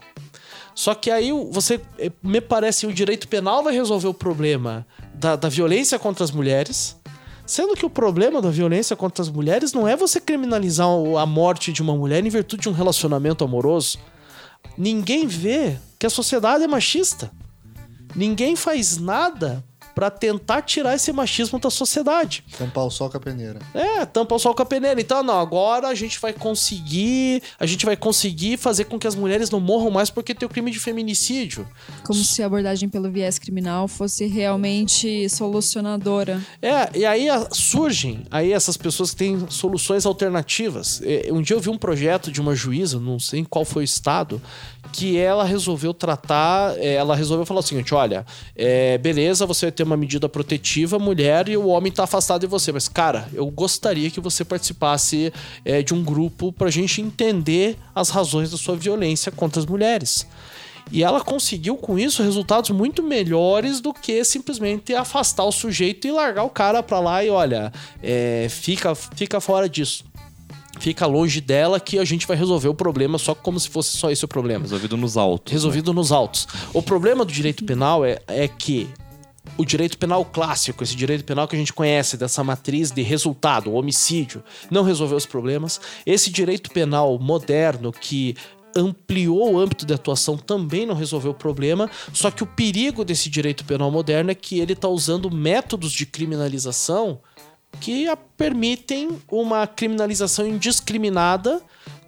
Só que aí você, eh, me parece, o direito penal vai resolver o problema da, da violência contra as mulheres. Sendo que o problema da violência contra as mulheres não é você criminalizar a morte de uma mulher em virtude de um relacionamento amoroso. Ninguém vê que a sociedade é machista. Ninguém faz nada para tentar tirar esse machismo da sociedade. Tampar o sol com a peneira. É, tampar o sol com a peneira. Então, não, agora a gente vai conseguir, a gente vai conseguir fazer com que as mulheres não morram mais porque tem o crime de feminicídio. Como se a abordagem pelo viés criminal fosse realmente solucionadora. É, e aí surgem aí essas pessoas que têm soluções alternativas. Um dia eu vi um projeto de uma juíza, não sei em qual foi o estado, que ela resolveu tratar, é, ela resolveu falar o seguinte: olha, é, beleza, você vai ter uma medida protetiva, mulher, e o homem tá afastado de você, mas cara, eu gostaria que você participasse é, de um grupo pra gente entender as razões da sua violência contra as mulheres. E ela conseguiu com isso resultados muito melhores do que simplesmente afastar o sujeito e largar o cara pra lá e olha, é, fica, fica fora disso fica longe dela que a gente vai resolver o problema só como se fosse só esse o problema. Resolvido nos autos. Resolvido né? nos autos. O problema do direito penal é, é que o direito penal clássico, esse direito penal que a gente conhece, dessa matriz de resultado, homicídio, não resolveu os problemas. Esse direito penal moderno que ampliou o âmbito de atuação também não resolveu o problema. Só que o perigo desse direito penal moderno é que ele está usando métodos de criminalização que permitem uma criminalização indiscriminada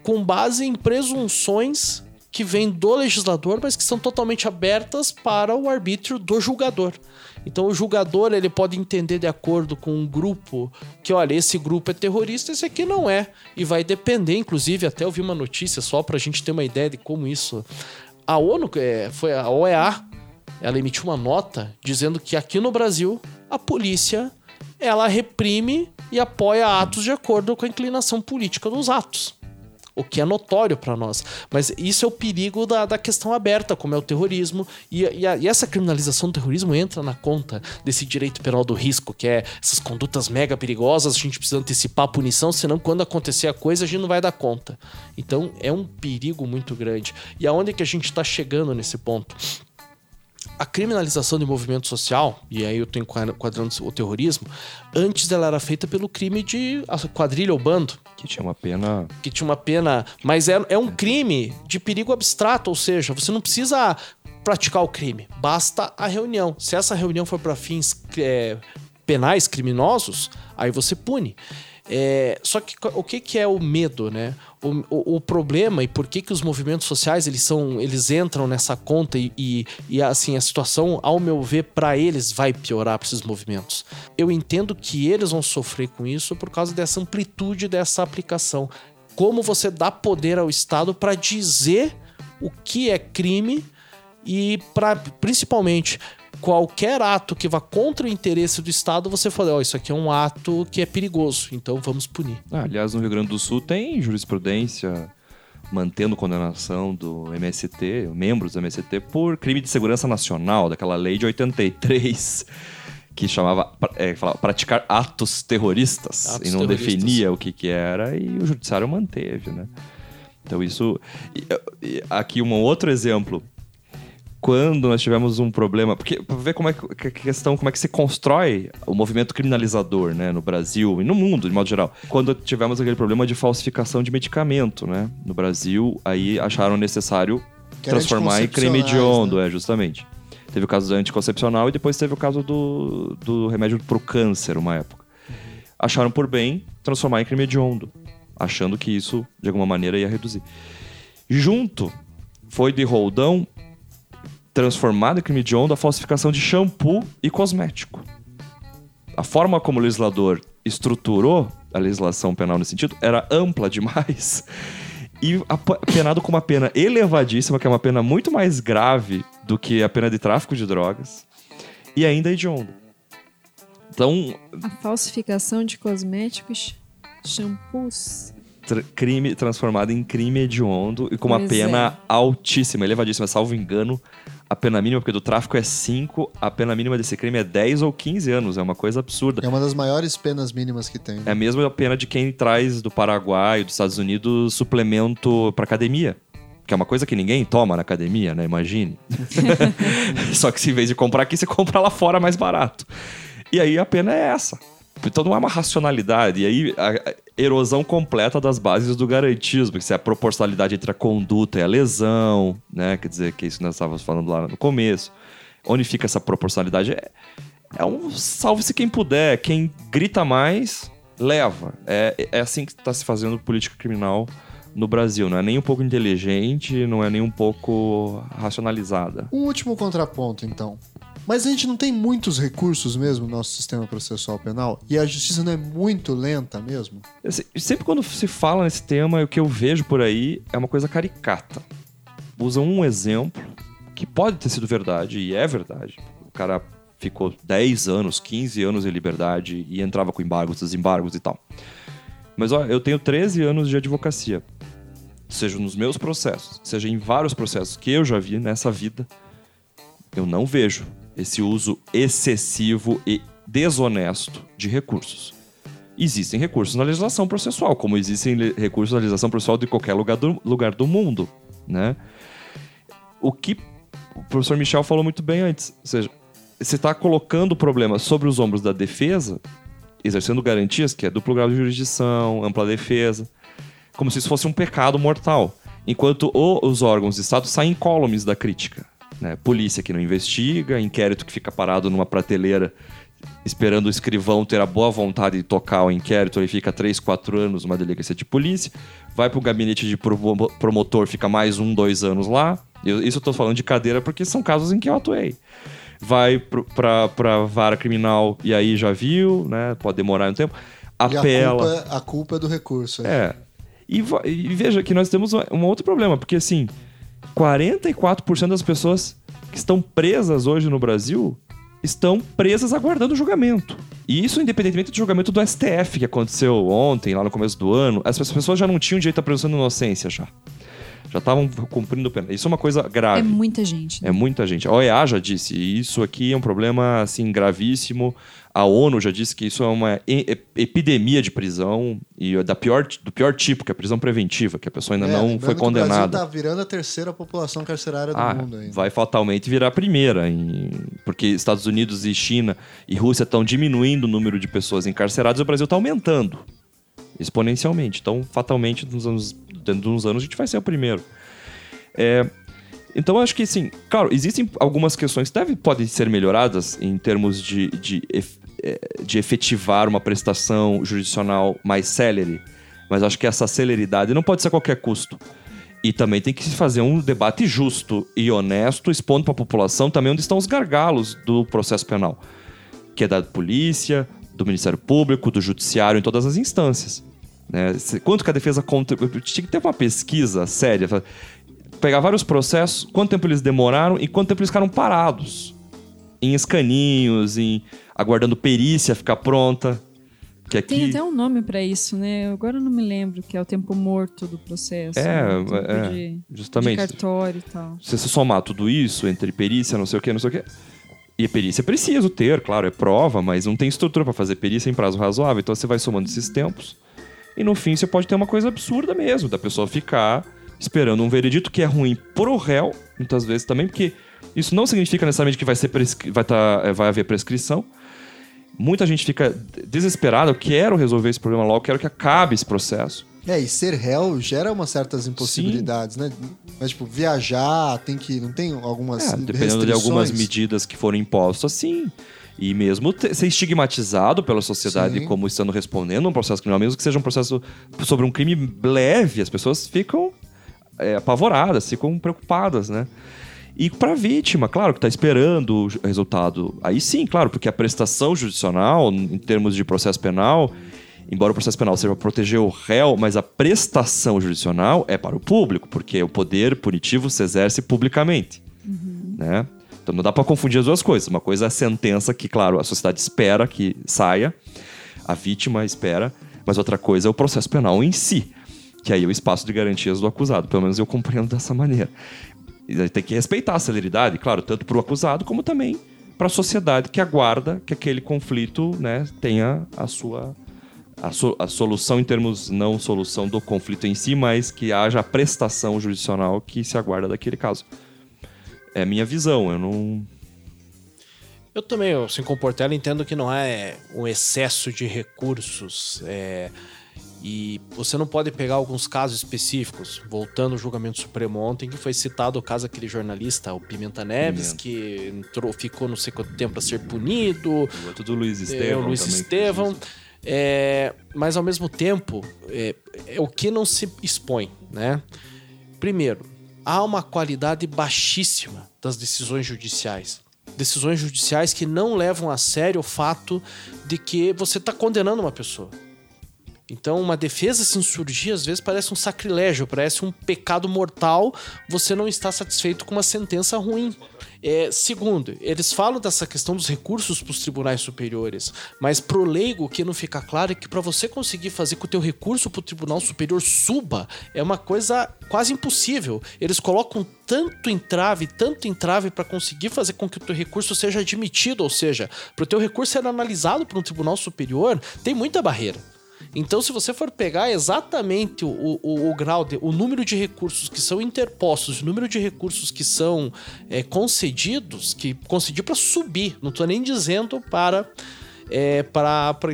com base em presunções que vêm do legislador, mas que são totalmente abertas para o arbítrio do julgador. Então o julgador ele pode entender de acordo com um grupo que, olha, esse grupo é terrorista, esse aqui não é. E vai depender, inclusive, até eu vi uma notícia só para a gente ter uma ideia de como isso. A ONU, é, foi a OEA, ela emitiu uma nota dizendo que aqui no Brasil a polícia ela reprime e apoia atos de acordo com a inclinação política dos atos. O que é notório para nós. Mas isso é o perigo da, da questão aberta, como é o terrorismo. E, e, a, e, essa criminalização do terrorismo entra na conta desse direito penal do risco, que é essas condutas mega perigosas, a gente precisa antecipar a punição, senão quando acontecer a coisa a gente não vai dar conta. Então é um perigo muito grande. E aonde é que a gente está chegando nesse ponto? A criminalização de movimento social, e aí eu estou enquadrando o terrorismo, antes ela era feita pelo crime de quadrilha ou bando. Que tinha uma pena. Que tinha uma pena. Mas é, é um crime de perigo abstrato, ou seja, você não precisa praticar o crime, basta a reunião. Se essa reunião for para fins é, penais, criminosos, aí você pune. É, só que o que, que é o medo, né? O, o, o, problema e por que, que os movimentos sociais eles são eles entram nessa conta e, e, e assim a situação ao meu ver para eles vai piorar para esses movimentos eu entendo que eles vão sofrer com isso por causa dessa amplitude dessa aplicação como você dá poder ao Estado para dizer o que é crime e para principalmente qualquer ato que vá contra o interesse do Estado, você fala, ó, oh, isso aqui é um ato que é perigoso, então vamos punir. Ah, aliás, no Rio Grande do Sul tem jurisprudência mantendo condenação do MST, membros do MST, por crime de segurança nacional, daquela lei de 83 que chamava é, falava, praticar atos terroristas Atos e não terroristas. definia o que, que era e o judiciário manteve, né? Então isso aqui um outro exemplo quando nós tivemos um problema, porque para ver como é que a questão, como é que se constrói o movimento criminalizador, né, no Brasil e no mundo de modo geral. Quando tivemos aquele problema de falsificação de medicamento, né, no Brasil, aí acharam necessário Que transformar em crime hediondo, né? é justamente. Teve o caso do anticoncepcional e depois teve o caso do, do remédio pro câncer, uma época. Acharam por bem transformar em crime hediondo, achando que isso, de alguma maneira, ia reduzir. Junto, foi de roldão transformado em crime hediondo a falsificação de shampoo e cosmético. A forma como o legislador estruturou a legislação penal nesse sentido era ampla demais e penado com uma pena elevadíssima, que é uma pena muito mais grave do que a pena de tráfico de drogas, e ainda hediondo. Então, A falsificação de cosméticos, shampoos. tr- crime transformado em crime hediondo e com uma Pois pena é. altíssima, elevadíssima, salvo engano. A pena mínima, porque do tráfico é 5, a pena mínima desse crime é 10 ou 15 anos. É uma coisa absurda. É uma das maiores penas mínimas que tem. né? É mesmo a pena de quem traz do Paraguai, dos Estados Unidos, suplemento pra academia. Que é uma coisa que ninguém toma na academia, né? Imagine. Só que se em vez de comprar aqui, você compra lá fora mais barato. E aí a pena é essa. Então não é uma racionalidade. E aí a erosão completa das bases do garantismo, que é a proporcionalidade entre a conduta e a lesão, né? Quer dizer, que é isso que nós estávamos falando lá no começo. Onde fica essa proporcionalidade? É, é um salve-se quem puder. Quem grita mais, leva. É, é assim que está se fazendo política criminal no Brasil. Não é nem um pouco inteligente, não é nem um pouco racionalizada. Um último contraponto, então. Mas a gente não tem muitos recursos mesmo no nosso sistema processual penal? E a justiça não é muito lenta mesmo? Assim, Sempre quando se fala nesse tema, o que eu vejo por aí é uma coisa caricata. Usam um exemplo que pode ter sido verdade, e é verdade. O cara ficou 10 anos, 15 anos em liberdade e entrava com embargos, desembargos e tal. Mas ó, eu tenho 13 anos de advocacia. Seja nos meus processos, seja em vários processos que eu já vi nessa vida, eu não vejo esse uso excessivo e desonesto de recursos existem recursos na legislação processual, como existem recursos na legislação processual de qualquer lugar do, lugar do mundo, né? O que o professor Michel falou muito bem antes, ou seja, você está colocando o problema sobre os ombros da defesa, exercendo garantias, que é duplo grau de jurisdição, ampla defesa, como se isso fosse um pecado mortal. Enquanto o- os órgãos de Estado saem incólumes da crítica. Né? Polícia que não investiga, inquérito que fica parado numa prateleira esperando o escrivão ter a boa vontade de tocar o inquérito, ele fica 3, 4 anos numa delegacia de polícia, vai pro gabinete de promo- promotor, fica mais um, dois anos lá. Eu- isso eu tô falando de cadeira porque são casos em que eu atuei. Vai pro, pra, pra vara criminal e aí já viu, né? Pode demorar um tempo. E a Apela. culpa, a culpa é do recurso. É. E, va- e veja que nós temos um outro problema, porque assim, 44% das pessoas que estão presas hoje no Brasil estão presas aguardando julgamento. E isso independentemente do julgamento do STF que aconteceu ontem, lá no começo do ano, as pessoas já não tinham direito à presunção de inocência já. Já estavam cumprindo pena. Isso é uma coisa grave. É muita gente. né? É muita gente. A OEA já disse, isso aqui é um problema assim gravíssimo. A ONU já disse que isso é uma epidemia de prisão e é da pior, do pior tipo, que é a prisão preventiva, que a pessoa ainda É, não foi que O Brasil condenada. tá virando a terceira população carcerária do Ah, mundo ainda. vai fatalmente virar a primeira, em- porque Estados Unidos e China e Rússia estão diminuindo o número de pessoas encarceradas e o Brasil está aumentando exponencialmente. Então, fatalmente, nos anos, dentro de uns anos, a gente vai ser o primeiro. É, então, eu acho que, sim, claro, existem algumas questões que devem, podem ser melhoradas em termos de, de, de efetivar uma prestação jurisdicional mais célere, mas acho que essa celeridade não pode ser a qualquer custo. E também tem que se fazer um debate justo e honesto, expondo para a população também onde estão os gargalos do processo penal, que é da polícia, do Ministério Público, do Judiciário, em todas as instâncias. Né? Quanto que a defesa contribui? Tinha que ter uma pesquisa séria. Pegar vários processos, quanto tempo eles demoraram e quanto tempo eles ficaram parados. Em escaninhos, em aguardando perícia ficar pronta. Que aqui... Tem até um nome pra isso, né? Agora eu não me lembro, que é o tempo morto do processo. É, né? É, de, justamente. de cartório e tal. Se você somar tudo isso, entre perícia, não sei o que, não sei o que, E perícia é preciso ter, claro, é prova, mas não tem estrutura para fazer perícia em prazo razoável. Então você vai somando esses tempos. E no fim você pode ter uma coisa absurda mesmo, da pessoa ficar esperando um veredito que é ruim pro réu, muitas vezes também, porque isso não significa necessariamente que vai, ser prescri... vai, tá... vai haver prescrição. Muita gente fica desesperada, eu quero resolver esse problema logo, eu quero que acabe esse processo. É, e ser réu gera umas certas impossibilidades, Sim. né? Mas, tipo, viajar, tem que. Não tem algumas. É, dependendo de algumas medidas que foram impostas, sim. E mesmo ser estigmatizado pela sociedade Sim. como estando respondendo um processo criminal, mesmo que seja um processo sobre um crime leve, as pessoas ficam é, apavoradas, ficam preocupadas, né? E para a vítima, claro, que está esperando o resultado. Aí sim, claro, porque a prestação judicial, em termos de processo penal, embora o processo penal seja para proteger o réu, mas a prestação judicial é para o público, porque o poder punitivo se exerce publicamente. Uhum. Né? Então não dá para confundir as duas coisas. Uma coisa é a sentença que, claro, a sociedade espera que saia, a vítima espera, mas outra coisa é o processo penal em si, que aí é o espaço de garantias do acusado. Pelo menos eu compreendo dessa maneira. E tem que respeitar a celeridade, claro, tanto para o acusado como também para a sociedade que aguarda que aquele conflito né, tenha a sua a, so, a, solução em termos não solução do conflito em si, mas que haja a prestação judicial que se aguarda daquele caso. É minha visão, eu não. Eu também, eu, sem comportar, entendo que não é um excesso de recursos. É e você não pode pegar alguns casos específicos, voltando ao julgamento supremo ontem, que foi citado o caso daquele jornalista, o Pimenta Neves, Pimenta. que entrou, ficou não sei quanto tempo para ser punido. O outro do Luiz Estevão. É, Luiz Estevão. É, mas ao mesmo tempo, é, é o que não se expõe, né? Primeiro, há uma qualidade baixíssima das decisões judiciais. Decisões judiciais que não levam a sério o fato de que você está condenando uma pessoa. Então, uma defesa se insurgir às vezes parece um sacrilégio, parece um pecado mortal você não está satisfeito com uma sentença ruim. É, segundo, eles falam dessa questão dos recursos para os tribunais superiores, mas pro leigo o que não fica claro é que para você conseguir fazer com que o teu recurso para o tribunal superior suba é uma coisa quase impossível. Eles colocam tanto entrave, tanto entrave para conseguir fazer com que o teu recurso seja admitido, ou seja, para o teu recurso ser analisado por um tribunal superior, tem muita barreira. Então, se você for pegar exatamente o, o, o grau, de, o número de recursos que são interpostos, o número de recursos que são é, concedidos, que concedido para subir, não estou nem dizendo para é,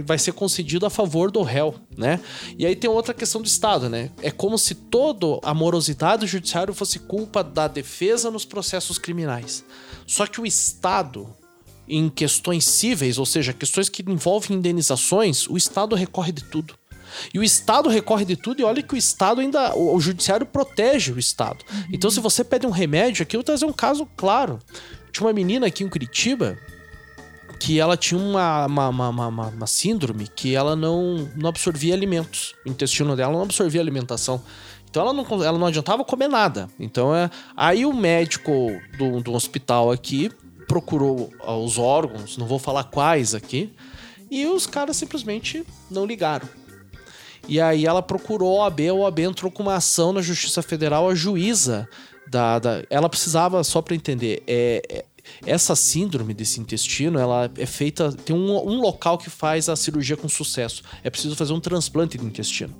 vai ser concedido a favor do réu, né? E aí tem outra questão do Estado, né? É como se toda a morosidade do judiciário fosse culpa da defesa nos processos criminais. Só que o Estado em questões cíveis, ou seja, questões que envolvem indenizações, o Estado recorre de tudo. E o Estado recorre de tudo, e olha que o Estado ainda. O, o judiciário protege o Estado. Uhum. Então, se você pede um remédio, aqui eu vou trazer um caso claro. Tinha uma menina aqui em Curitiba que ela tinha uma, uma, uma, uma, uma síndrome que ela não, não absorvia alimentos. O intestino dela não absorvia alimentação. Então ela não, ela não adiantava comer nada. Então é. Aí o médico do, do hospital aqui procurou os órgãos, não vou falar quais aqui, e os caras simplesmente não ligaram. E aí ela procurou a OAB, a OAB entrou com uma ação na Justiça Federal, a juíza da. da ela precisava, só para entender, é, é, essa síndrome desse intestino, ela é feita. Tem um, um local que faz a cirurgia com sucesso. É preciso fazer um transplante de intestino.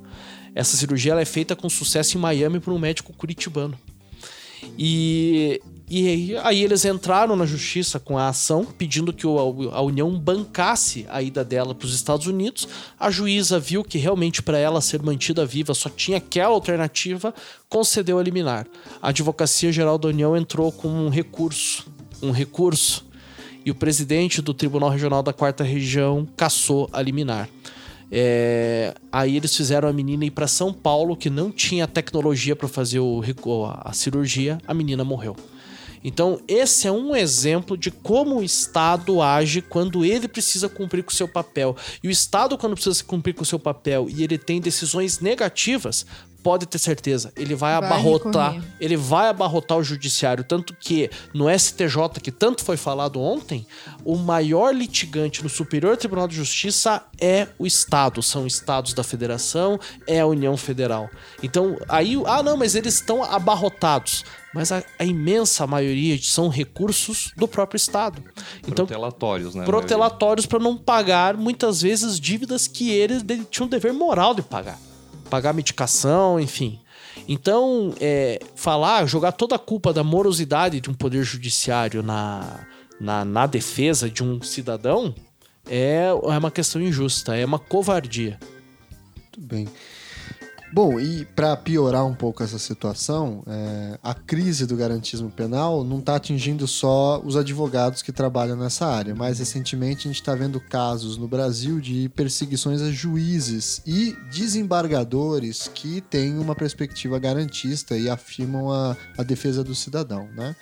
Essa cirurgia ela é feita com sucesso em Miami por um médico curitibano. E, e aí eles entraram na justiça com a ação, pedindo que a União bancasse a ida dela para os Estados Unidos. A juíza viu que realmente para ela ser mantida viva só tinha aquela alternativa, concedeu a liminar. A Advocacia Geral da União entrou com um recurso, um recurso, e o presidente do Tribunal Regional da Quarta Região cassou a liminar. É, aí eles fizeram a menina ir para São Paulo, que não tinha tecnologia para fazer o, a cirurgia, a menina morreu. Então, esse é um exemplo de como o Estado age quando ele precisa cumprir com o seu papel. E o Estado, quando precisa cumprir com o seu papel e ele tem decisões negativas, pode ter certeza, ele vai, Vai abarrotar, recorrer. ele vai abarrotar o judiciário, tanto que no STJ, que tanto foi falado ontem, o maior litigante no Superior Tribunal de Justiça é o Estado, são estados da federação, é a União Federal. Então, aí, ah não, mas eles estão abarrotados. Mas a, a imensa maioria são recursos do próprio Estado. Então, Protelatórios, né? protelatórios para não pagar muitas vezes dívidas que eles tinham dever moral de pagar. Pagar medicação, enfim. Então, é, falar, jogar toda a culpa da morosidade de um poder judiciário na, na, na defesa de um cidadão é, é uma questão injusta, é uma covardia. Muito bem. Bom, e para piorar um pouco essa situação, é, a crise do garantismo penal não está atingindo só os advogados que trabalham nessa área. Mais recentemente, a gente está vendo casos no Brasil de perseguições a juízes e desembargadores que têm uma perspectiva garantista e afirmam a, a defesa do cidadão, né?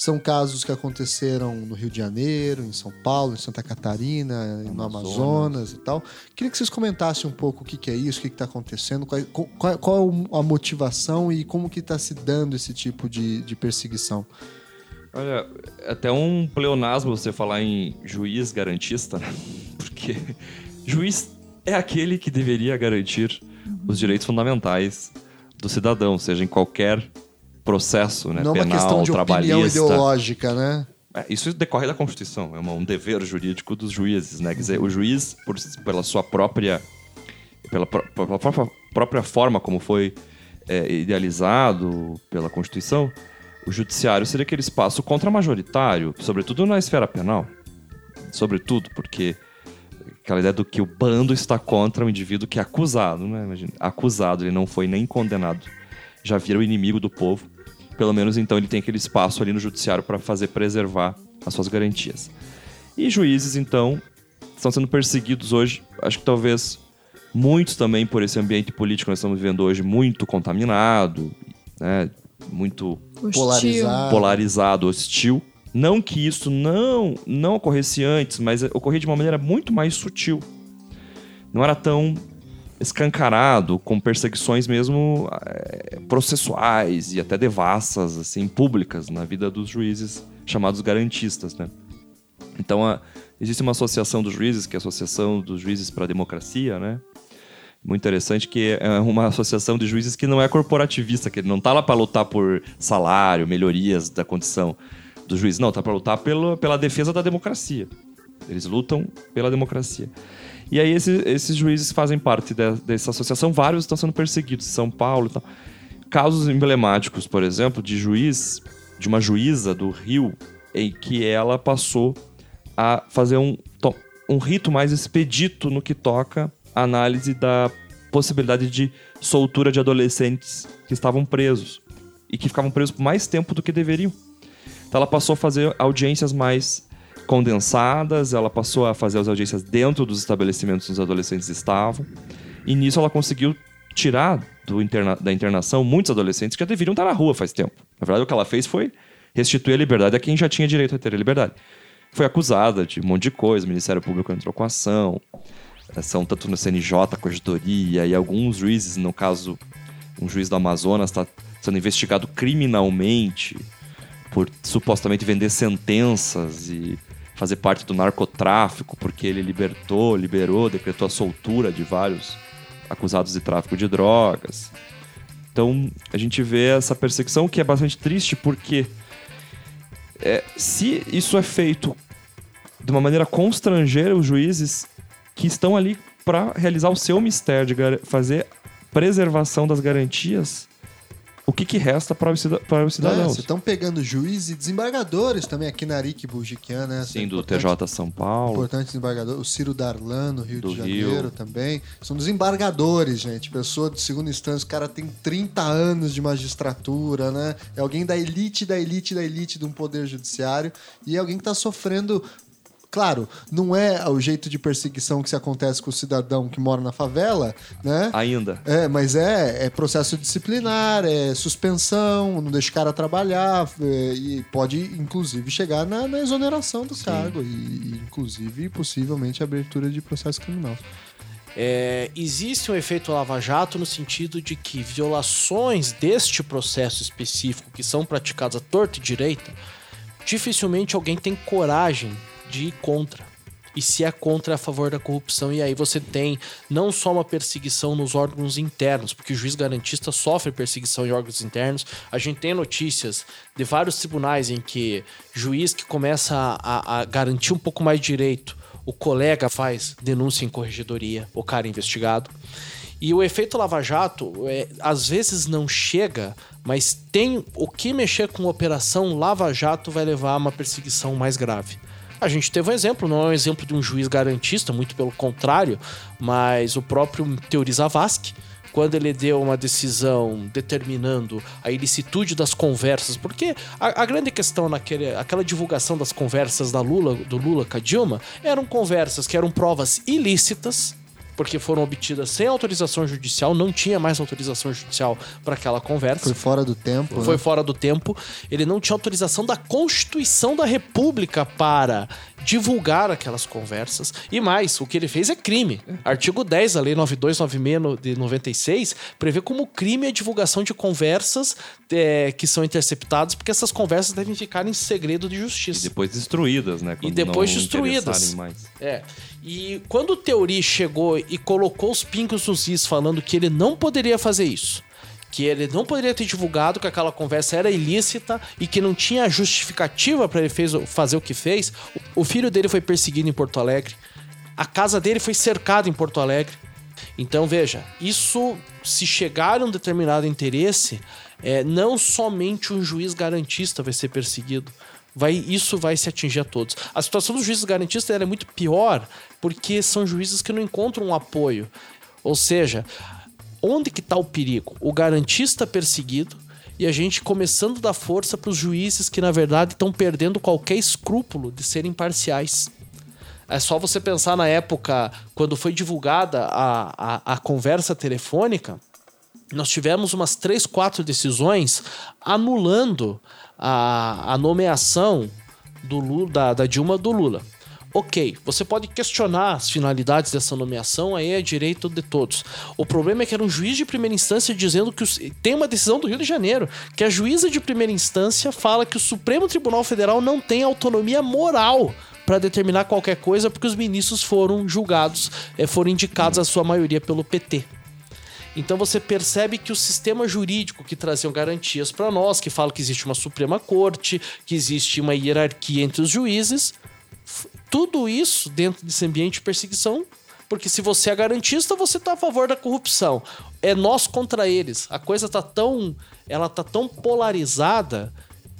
São casos que aconteceram no Rio de Janeiro, em São Paulo, em Santa Catarina, no Amazonas. E tal. Queria que vocês comentassem um pouco o que, que é isso, o que está acontecendo, qual, qual, qual é a motivação e como que está se dando esse tipo de, de perseguição. Olha, é até um pleonasmo você falar em juiz garantista, né? Porque juiz é aquele que deveria garantir os direitos fundamentais do cidadão, seja em qualquer processo, né? Não é uma Penal, questão de opinião trabalhista. ideológica, né? É, Isso decorre da Constituição, é uma- um dever jurídico dos juízes, né? Quer dizer, o juiz, por- pela sua própria, pela, pró- pela própria, própria forma como foi é, idealizado pela Constituição, o judiciário seria aquele espaço contra-majoritário, sobretudo na esfera penal. Sobretudo, porque aquela ideia do que o bando está contra o indivíduo que é acusado, né? Imagina, acusado, ele não foi nem condenado. Já vira o inimigo do povo. Pelo menos então ele tem aquele espaço ali no judiciário para fazer preservar as suas garantias. E juízes, então, estão sendo perseguidos hoje, acho que talvez muitos também por esse ambiente político que nós estamos vivendo hoje muito contaminado, né? muito Hostil. Polarizado. polarizado, hostil. Não que isso não não ocorresse antes, mas ocorria de uma maneira muito mais sutil. Não era tão escancarado, com perseguições mesmo eh, processuais e até devassas, assim, públicas na vida dos juízes chamados garantistas, né? Então, a- existe uma associação dos juízes, que é a Associação dos Juízes para a Democracia, né? Muito interessante que é uma associação de juízes que não é corporativista, que não está lá para lutar por salário, melhorias da condição do juiz, não, está para lutar pelo, pela defesa da democracia. Eles lutam pela democracia. E aí esse- esses juízes fazem parte de- dessa associação, vários estão sendo perseguidos, em São Paulo e tal. Casos emblemáticos, por exemplo, de juiz, de uma juíza do Rio, em que ela passou a fazer um, um rito mais expedito no que toca a análise da possibilidade de soltura de adolescentes que estavam presos e que ficavam presos por mais tempo do que deveriam. Então ela passou a fazer audiências mais condensadas, ela passou a fazer as audiências dentro dos estabelecimentos onde os adolescentes estavam. E nisso ela conseguiu tirar interna- da internação muitos adolescentes que já deveriam estar na rua faz tempo. Na verdade, o que ela fez foi restituir a liberdade a quem já tinha direito a ter a liberdade. Foi acusada de um monte de coisa, o Ministério Público entrou com ação, ação tanto no CNJ, Corregedoria e alguns juízes, no caso, um juiz do Amazonas está sendo investigado criminalmente por supostamente vender sentenças e fazer parte do narcotráfico, porque ele libertou, liberou, decretou a soltura de vários acusados de tráfico de drogas. Então, a gente vê essa perseguição que é bastante triste, porque é, se isso é feito de uma maneira constrangeira, os juízes que estão ali para realizar o seu mistério de fazer preservação das garantias, o que, que resta para os, cidadãos? Vocês estão pegando juízes e desembargadores também aqui na Arique Bujiquian, né? Sim, do Importante- TJ São Paulo. Importante desembargador. O Ciro Darlan, no Rio Do de Janeiro Rio. também. São desembargadores, gente. Pessoa de segunda instância. O cara tem 30 anos de magistratura, né? É alguém da elite, da elite, da elite de um poder judiciário. E é alguém que tá sofrendo. Claro, não é o jeito de perseguição que se acontece com o cidadão que mora na favela, né? Ainda. É, mas é, é processo disciplinar, é suspensão, não deixa o cara trabalhar, é, e pode, inclusive, chegar na, na exoneração do cargo, e, e, inclusive, possivelmente, abertura de processo criminal. É, existe um efeito lava-jato no sentido de que violações deste processo específico que são praticadas à torta e direita, dificilmente alguém tem coragem de ir contra. E se é contra é a favor da corrupção, e aí você tem não só uma perseguição nos órgãos internos, porque o juiz garantista sofre perseguição em órgãos internos. A gente tem notícias de vários tribunais em que juiz que começa a, a garantir um pouco mais de direito, o colega faz denúncia em corregedoria, o cara é investigado. E o efeito lava-jato, é, às vezes não chega, mas tem o que mexer com operação lava-jato vai levar a uma perseguição mais grave. A gente teve um exemplo, não é um exemplo de um juiz garantista, muito pelo contrário, mas o próprio Teori Zavascki, quando ele deu uma decisão determinando a ilicitude das conversas, porque a, a grande questão naquele, aquela divulgação das conversas da Lula, do Lula com a Dilma, eram conversas que eram provas ilícitas, porque foram obtidas sem autorização judicial, não tinha mais autorização judicial para aquela conversa. Foi fora do tempo. Foi né? fora do tempo. Ele não tinha autorização da Constituição da República para divulgar aquelas conversas. E mais, o que ele fez é crime. Artigo 10 da Lei 9296 de 96 prevê como crime a divulgação de conversas é, que são interceptadas, porque essas conversas devem ficar em segredo de E justiça. depois destruídas, né? Quando depois não destruídas. É. E quando o Teori chegou e colocou os pingos nos is falando que ele não poderia fazer isso, que ele não poderia ter divulgado que aquela conversa era ilícita e que não tinha justificativa para ele fez- fazer o que fez, o filho dele foi perseguido em Porto Alegre, a casa dele foi cercada em Porto Alegre. Então veja, isso se chegar a um determinado interesse, é, não somente um juiz garantista vai ser perseguido. Vai, isso vai se atingir a todos. A situação dos juízes garantistas é muito pior porque são juízes que não encontram um apoio. Ou seja, onde que está o perigo? O garantista perseguido e a gente começando a dar força para os juízes que, na verdade, estão perdendo qualquer escrúpulo de serem parciais. É só você pensar na época quando foi divulgada a, a, a conversa telefônica, nós tivemos umas três, quatro decisões anulando a, a nomeação do Lula, da, da Dilma do Lula. Ok, você pode questionar as finalidades dessa nomeação, aí é direito de todos. O problema é que era um juiz de primeira instância dizendo que tem uma decisão do Rio de Janeiro, que a juíza de primeira instância fala que o Supremo Tribunal Federal não tem autonomia moral para determinar qualquer coisa porque os ministros foram julgados, eh, foram indicados a sua maioria pelo PT. Então você percebe que o sistema jurídico que traziam garantias para nós, que fala que existe uma Suprema Corte, que existe uma hierarquia entre os juízes, tudo isso dentro desse ambiente de perseguição, porque se você é garantista, você está a favor da corrupção. É nós contra eles. A coisa tá tão, ela tá tão polarizada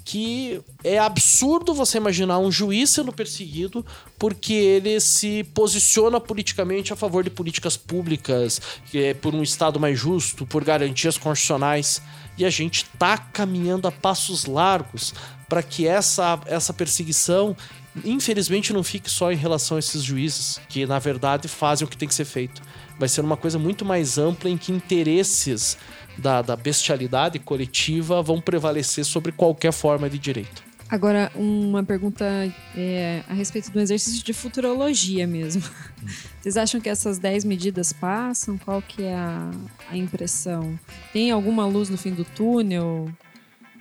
que é absurdo você imaginar um juiz sendo perseguido porque ele se posiciona politicamente a favor de políticas públicas, é por um Estado mais justo, por garantias constitucionais. E a gente tá caminhando a passos largos para que essa, essa perseguição, infelizmente, não fique só em relação a esses juízes, que na verdade fazem o que tem que ser feito. Vai ser uma coisa muito mais ampla em que interesses da, da bestialidade coletiva vão prevalecer sobre qualquer forma de direito. Agora, uma pergunta é, a respeito do exercício de futurologia mesmo. Vocês acham que essas 10 medidas passam? Qual que é a, a impressão? Tem alguma luz no fim do túnel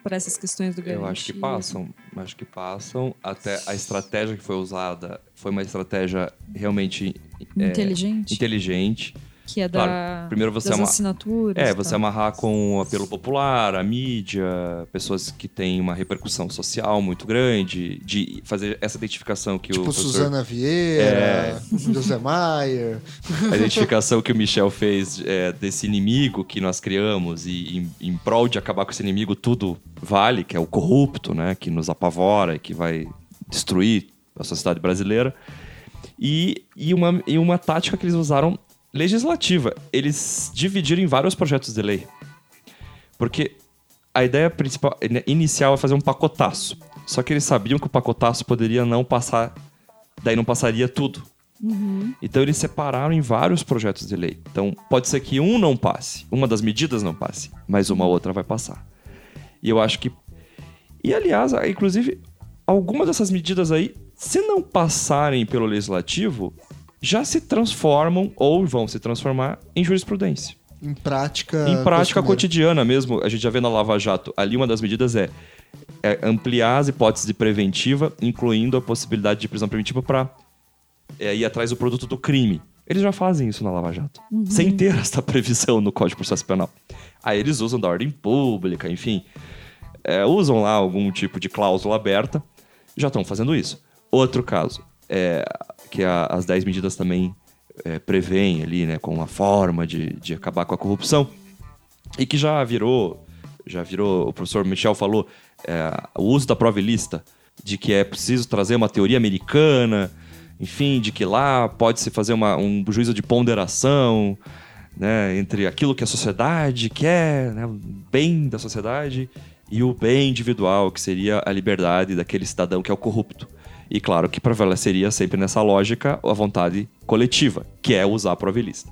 para essas questões do Eu acho que passam. Acho que passam. Até a estratégia que foi usada foi uma estratégia realmente é, Inteligente? inteligente. Que é da, Claro, primeiro você das ama- assinaturas. É, você tal. amarrar com o apelo popular, a mídia, pessoas que têm uma repercussão social muito grande, de fazer essa identificação que Tipo o professor- Suzana Vieira, José Maier. a identificação que o Michel fez é, desse inimigo que nós criamos e em, em prol de acabar com esse inimigo tudo vale, que é o corrupto, né, que nos apavora e que vai destruir a sociedade brasileira. E, e, uma, e uma tática que eles usaram legislativa. Eles dividiram em vários projetos de lei. Porque a ideia principal, inicial é fazer um pacotaço. Só que eles sabiam que o pacotaço poderia não passar, daí não passaria tudo. Então eles separaram em vários projetos de lei. Então pode ser que um não passe, uma das medidas não passe, mas uma outra vai passar. E eu acho que. E aliás, inclusive, algumas dessas medidas aí, se não passarem pelo legislativo, já se transformam ou vão se transformar em jurisprudência. Em prática. Em prática costumeira. cotidiana mesmo, a gente já vê na Lava Jato, ali uma das medidas é, é ampliar as hipóteses de preventiva, incluindo a possibilidade de prisão preventiva para é, ir atrás do produto do crime. Eles já fazem isso na Lava Jato, sem ter essa previsão no Código de Processo Penal. Aí eles usam da ordem pública, enfim, é, usam lá algum tipo de cláusula aberta, já estão fazendo isso. Outro caso, é, que a- as 10 medidas também é, prevêem ali, né, com uma forma de, de acabar com a corrupção, e que já virou, já virou, o professor Michel falou, é, o uso da prova ilícita, de que é preciso trazer uma teoria americana, enfim, de que lá pode-se fazer uma, um juízo de ponderação, né, entre aquilo que a sociedade quer, né, o bem da sociedade, e o bem individual, que seria a liberdade daquele cidadão que é o corrupto. E claro que prevaleceria sempre nessa lógica a vontade coletiva, que é usar a prova ilícita.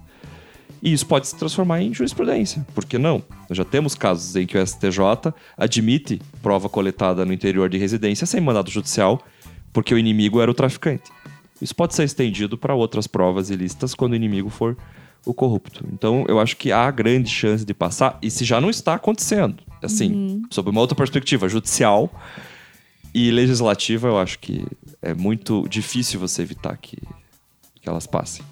E isso pode se transformar em jurisprudência. Por que não? Nós já temos casos em que o STJ admite prova coletada no interior de residência sem mandado judicial, porque o inimigo era o traficante. Isso pode ser estendido para outras provas ilícitas quando o inimigo for o corrupto. Então, eu acho que há grande chance de passar, e se já não está acontecendo, assim, sob uma outra perspectiva judicial e legislativa, eu acho que é muito difícil você evitar que, que elas passem.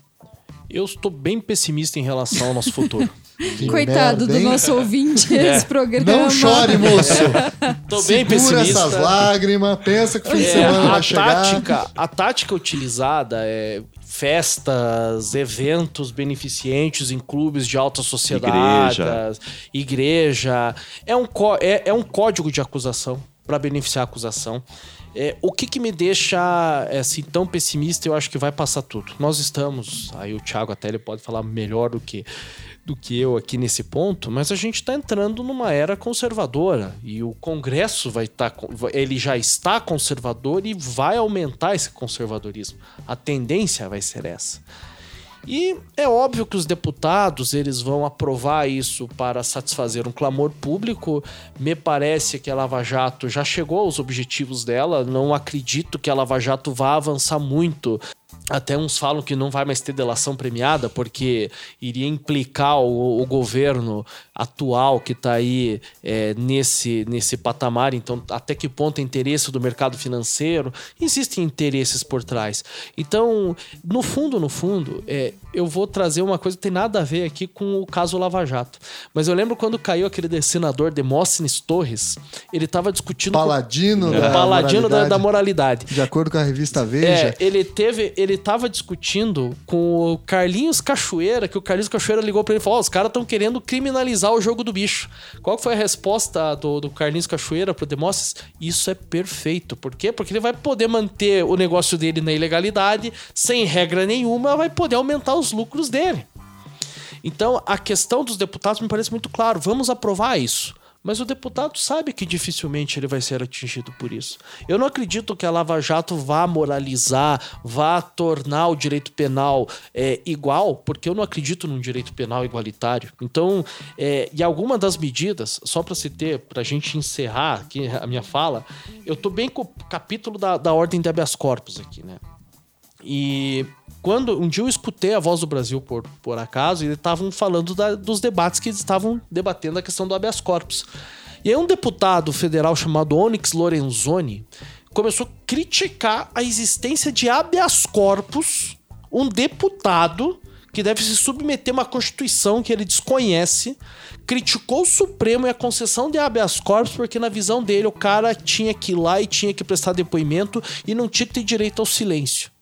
Eu estou bem pessimista em relação ao nosso futuro. Que Coitado merda, do nosso ouvinte, É. esse programa. Não chore, moço. Tô bem Segura pessimista. essas lágrimas, pensa que o fim de É, semana a vai chegar. tática, a tática utilizada é festas, eventos beneficentes em clubes de alta sociedade, Igreja. igreja. É um, é, é um código de acusação para beneficiar a acusação. É, o que, que me deixa é, assim, tão pessimista, eu acho que vai passar tudo. Nós estamos, aí o Thiago até ele pode falar melhor do que, do que eu aqui nesse ponto, mas a gente está entrando numa era conservadora e o Congresso vai estar, ele já está conservador e vai aumentar esse conservadorismo. A tendência vai ser essa. E é óbvio que os deputados eles vão aprovar isso para satisfazer um clamor público. Me parece que a Lava Jato já chegou aos objetivos dela. Não acredito que a Lava Jato vá avançar muito. Até uns falam que não vai mais ter delação premiada, porque iria implicar o, o governo atual que está aí é, nesse, nesse patamar. Então, até que ponto é interesse do mercado financeiro? Existem interesses por trás. Então, no fundo, no fundo, é, eu vou trazer uma coisa que tem nada a ver aqui com o caso Lava Jato. Mas eu lembro quando caiu aquele senador Demóstenes Torres, ele estava discutindo Paladino com, da paladino da, moralidade. da moralidade. De acordo com a revista É, Veja, ele teve, ele tava discutindo com o Carlinhos Cachoeira, que o Carlinhos Cachoeira ligou pra ele e falou: Ó, os caras estão querendo criminalizar o jogo do bicho. Qual foi a resposta do, do Carlinhos Cachoeira pro Demóstenes? Isso é perfeito. Por quê? Porque ele vai poder manter o negócio dele na ilegalidade, sem regra nenhuma, vai poder aumentar os lucros dele. Então, a questão dos deputados me parece muito claro. Vamos aprovar isso. Mas o deputado sabe que dificilmente ele vai ser atingido por isso. Eu não acredito que a Lava Jato vá moralizar, vá tornar o direito penal é, igual, porque eu não acredito num direito penal igualitário. Então, é, e alguma das medidas, só para se ter, para a gente encerrar aqui a minha fala, eu tô bem com o capítulo da, da ordem de habeas corpus aqui, né? E quando um dia eu escutei a Voz do Brasil por, por acaso e eles estavam falando da- dos debates que eles estavam debatendo a questão do habeas corpus. E aí um deputado federal chamado Onyx Lorenzoni começou a criticar a existência de habeas corpus, um deputado que deve se submeter a uma constituição que ele desconhece, criticou o Supremo e a concessão de habeas corpus porque na visão dele o cara tinha que ir lá e tinha que prestar depoimento e não tinha que ter direito ao silêncio.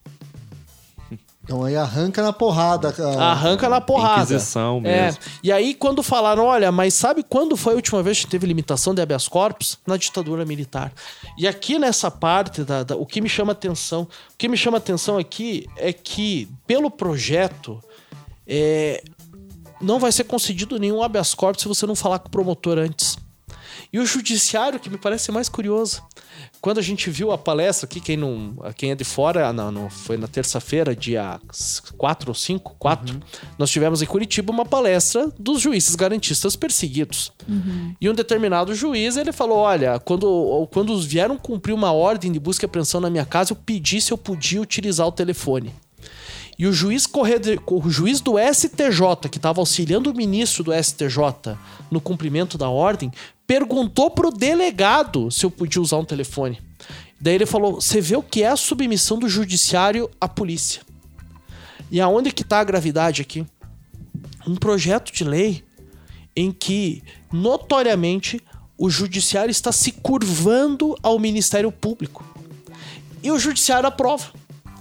Então aí arranca na porrada. a- Arranca na porrada. Inquisição É. mesmo. E aí, quando falaram, olha, mas sabe quando foi a última vez que teve limitação de habeas corpus? Na ditadura militar. E aqui nessa parte, da, da- o que me chama atenção, o que me chama atenção aqui é que, pelo projeto, é, não vai ser concedido nenhum habeas corpus se você não falar com o promotor antes. E o judiciário, que me parece mais curioso. Quando a gente viu a palestra aqui, quem, não, quem é de fora, não, não, foi na terça-feira, dia 4 ou 5, 4, nós tivemos em Curitiba uma palestra dos juízes garantistas perseguidos. E um determinado juiz, ele falou, olha, quando, quando vieram cumprir uma ordem de busca e apreensão na minha casa, eu pedi se eu podia utilizar o telefone. E o juiz, correde... o juiz do STJ, que estava auxiliando o ministro do STJ no cumprimento da ordem, perguntou pro delegado se eu podia usar um telefone. Daí ele falou: você vê o que é a submissão do judiciário à polícia. E aonde que está a gravidade aqui? Um projeto de lei em que, notoriamente, o judiciário está se curvando ao Ministério Público. E o judiciário aprova.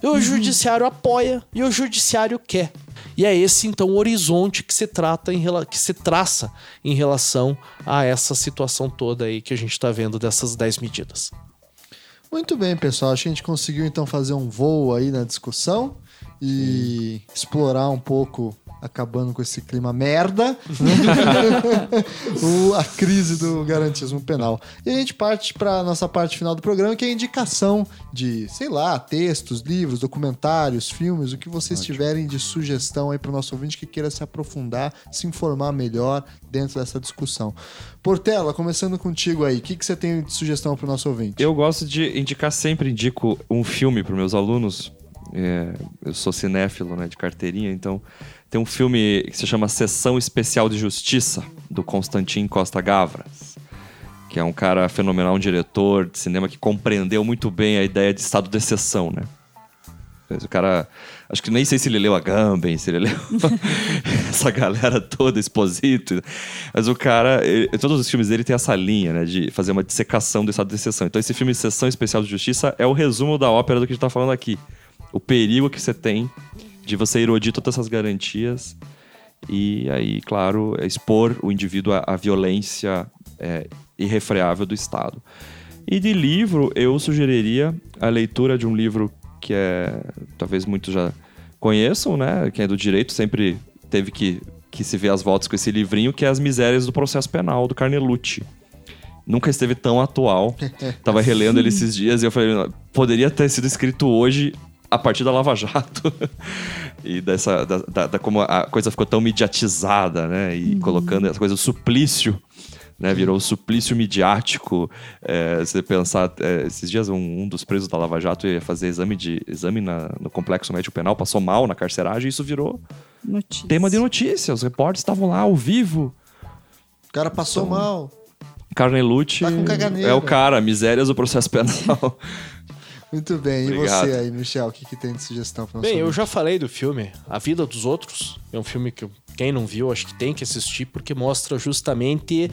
E o judiciário apoia. E o judiciário quer. E é esse então o horizonte que se trata em que se traça em relação a essa situação toda aí que a gente está vendo dessas 10 medidas. Muito bem, pessoal. A gente conseguiu então fazer um voo aí na discussão e explorar um pouco acabando com esse clima merda, o, a crise do garantismo penal. E a gente parte para a nossa parte final do programa, que é a indicação de, sei lá, textos, livros, documentários, filmes, o que vocês Ótimo. tiverem de sugestão aí para o nosso ouvinte que queira se aprofundar, se informar melhor dentro dessa discussão. Portela, começando contigo aí, o que, que você tem de sugestão para o nosso ouvinte? Eu gosto de indicar, sempre indico um filme para meus alunos. É, eu sou cinéfilo, né, de carteirinha, então tem um filme que se chama Sessão Especial de Justiça, do Constantin Costa Gavras, que é um cara fenomenal, um diretor de cinema que compreendeu muito bem a ideia de estado de exceção, né? O cara, acho que nem sei se ele leu a Gamben, se ele leu essa galera toda, Exposito, mas o cara, ele, todos os filmes dele tem essa linha, né, de fazer uma dissecação do estado de exceção. Então esse filme Sessão Especial de Justiça é o resumo da ópera do que a gente tá falando aqui. O perigo que você tem de você erodir todas essas garantias e aí, claro, expor o indivíduo à, à violência é, irrefreável do Estado. E de livro, eu sugeriria a leitura de um livro que é talvez muitos já conheçam, né? Quem é do direito sempre teve que, que se ver as voltas com esse livrinho, que é As Misérias do Processo Penal, do Carnelucci. Nunca esteve tão atual. Tava relendo ele esses dias e eu falei, poderia ter sido escrito hoje a partir da Lava Jato e dessa da, da, da, como a coisa ficou tão mediatizada, né? E uhum. colocando essa coisa do suplício, né? Virou o suplício midiático. É, você pensar, é, esses dias um, um, dos presos da Lava Jato ia fazer exame de exame na, no complexo médico penal, passou mal na carceragem e isso virou notícia. tema de notícia. Os repórteres estavam lá ao vivo. O cara passou então, mal. Carnelucci tá é o cara, misérias do processo penal. Muito bem. Obrigado. E você aí, Michel, o que, que tem de sugestão para Bem, eu já falei do filme A Vida dos Outros. É um filme que quem não viu, acho que tem que assistir, porque mostra justamente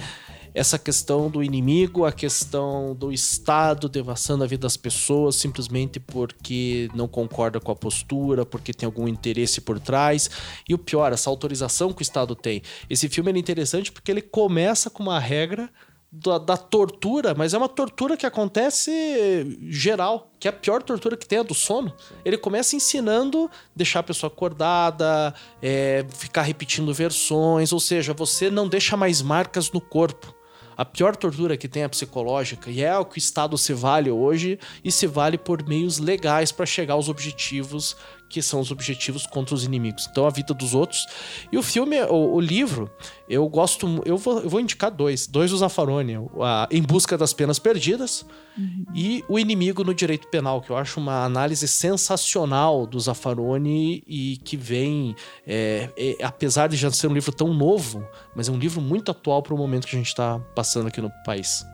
essa questão do inimigo, a questão do Estado devassando a vida das pessoas simplesmente porque não concorda com a postura, porque tem algum interesse por trás. E o pior, essa autorização que o Estado tem. Esse filme é interessante porque ele começa com uma regra da, da, tortura, mas é uma tortura que acontece geral, que é a pior tortura que tem, a do sono. Ele começa ensinando deixar a pessoa acordada, é, ficar repetindo versões, ou seja, você não deixa mais marcas no corpo. A pior tortura que tem é psicológica, e é o que o Estado se vale hoje, e se vale por meios legais para chegar aos objetivos que são os objetivos contra os inimigos. Então, a vida dos outros. E o filme, o, o livro, eu gosto. Eu vou, eu vou indicar dois: dois do Zaffaroni, a Em Busca das Penas Perdidas uhum. e O Inimigo no Direito Penal, que eu acho uma análise sensacional do Zaffaroni e que vem, é, é, apesar de já ser um livro tão novo, mas é um livro muito atual para o momento que a gente está passando aqui no país.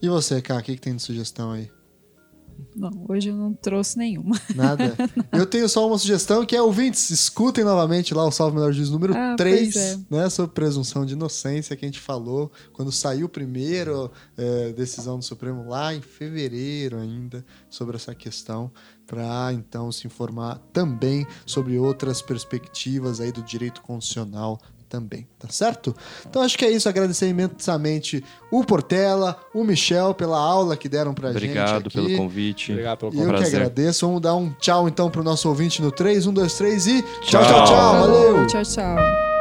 E você, cara, o que, que tem de sugestão aí? Não, hoje eu não trouxe nenhuma. Nada. eu tenho só uma sugestão que é ouvintes, escutem novamente lá o Salve Melhor Juiz número ah, 3, é. né? Sobre presunção de inocência que a gente falou quando saiu o primeiro é, decisão do Supremo lá em fevereiro ainda sobre essa questão para então se informar também sobre outras perspectivas aí do direito constitucional também, tá certo? Então acho que é isso. Agradecer imensamente o Portela, o Michel pela aula que deram pra Obrigado gente. Obrigado pelo convite. Obrigado pelo convite. Eu que agradeço. Vamos dar um tchau então pro nosso ouvinte no 3, 1, 2, 3 e tchau, tchau, tchau. tchau. Valeu. Tchau, tchau.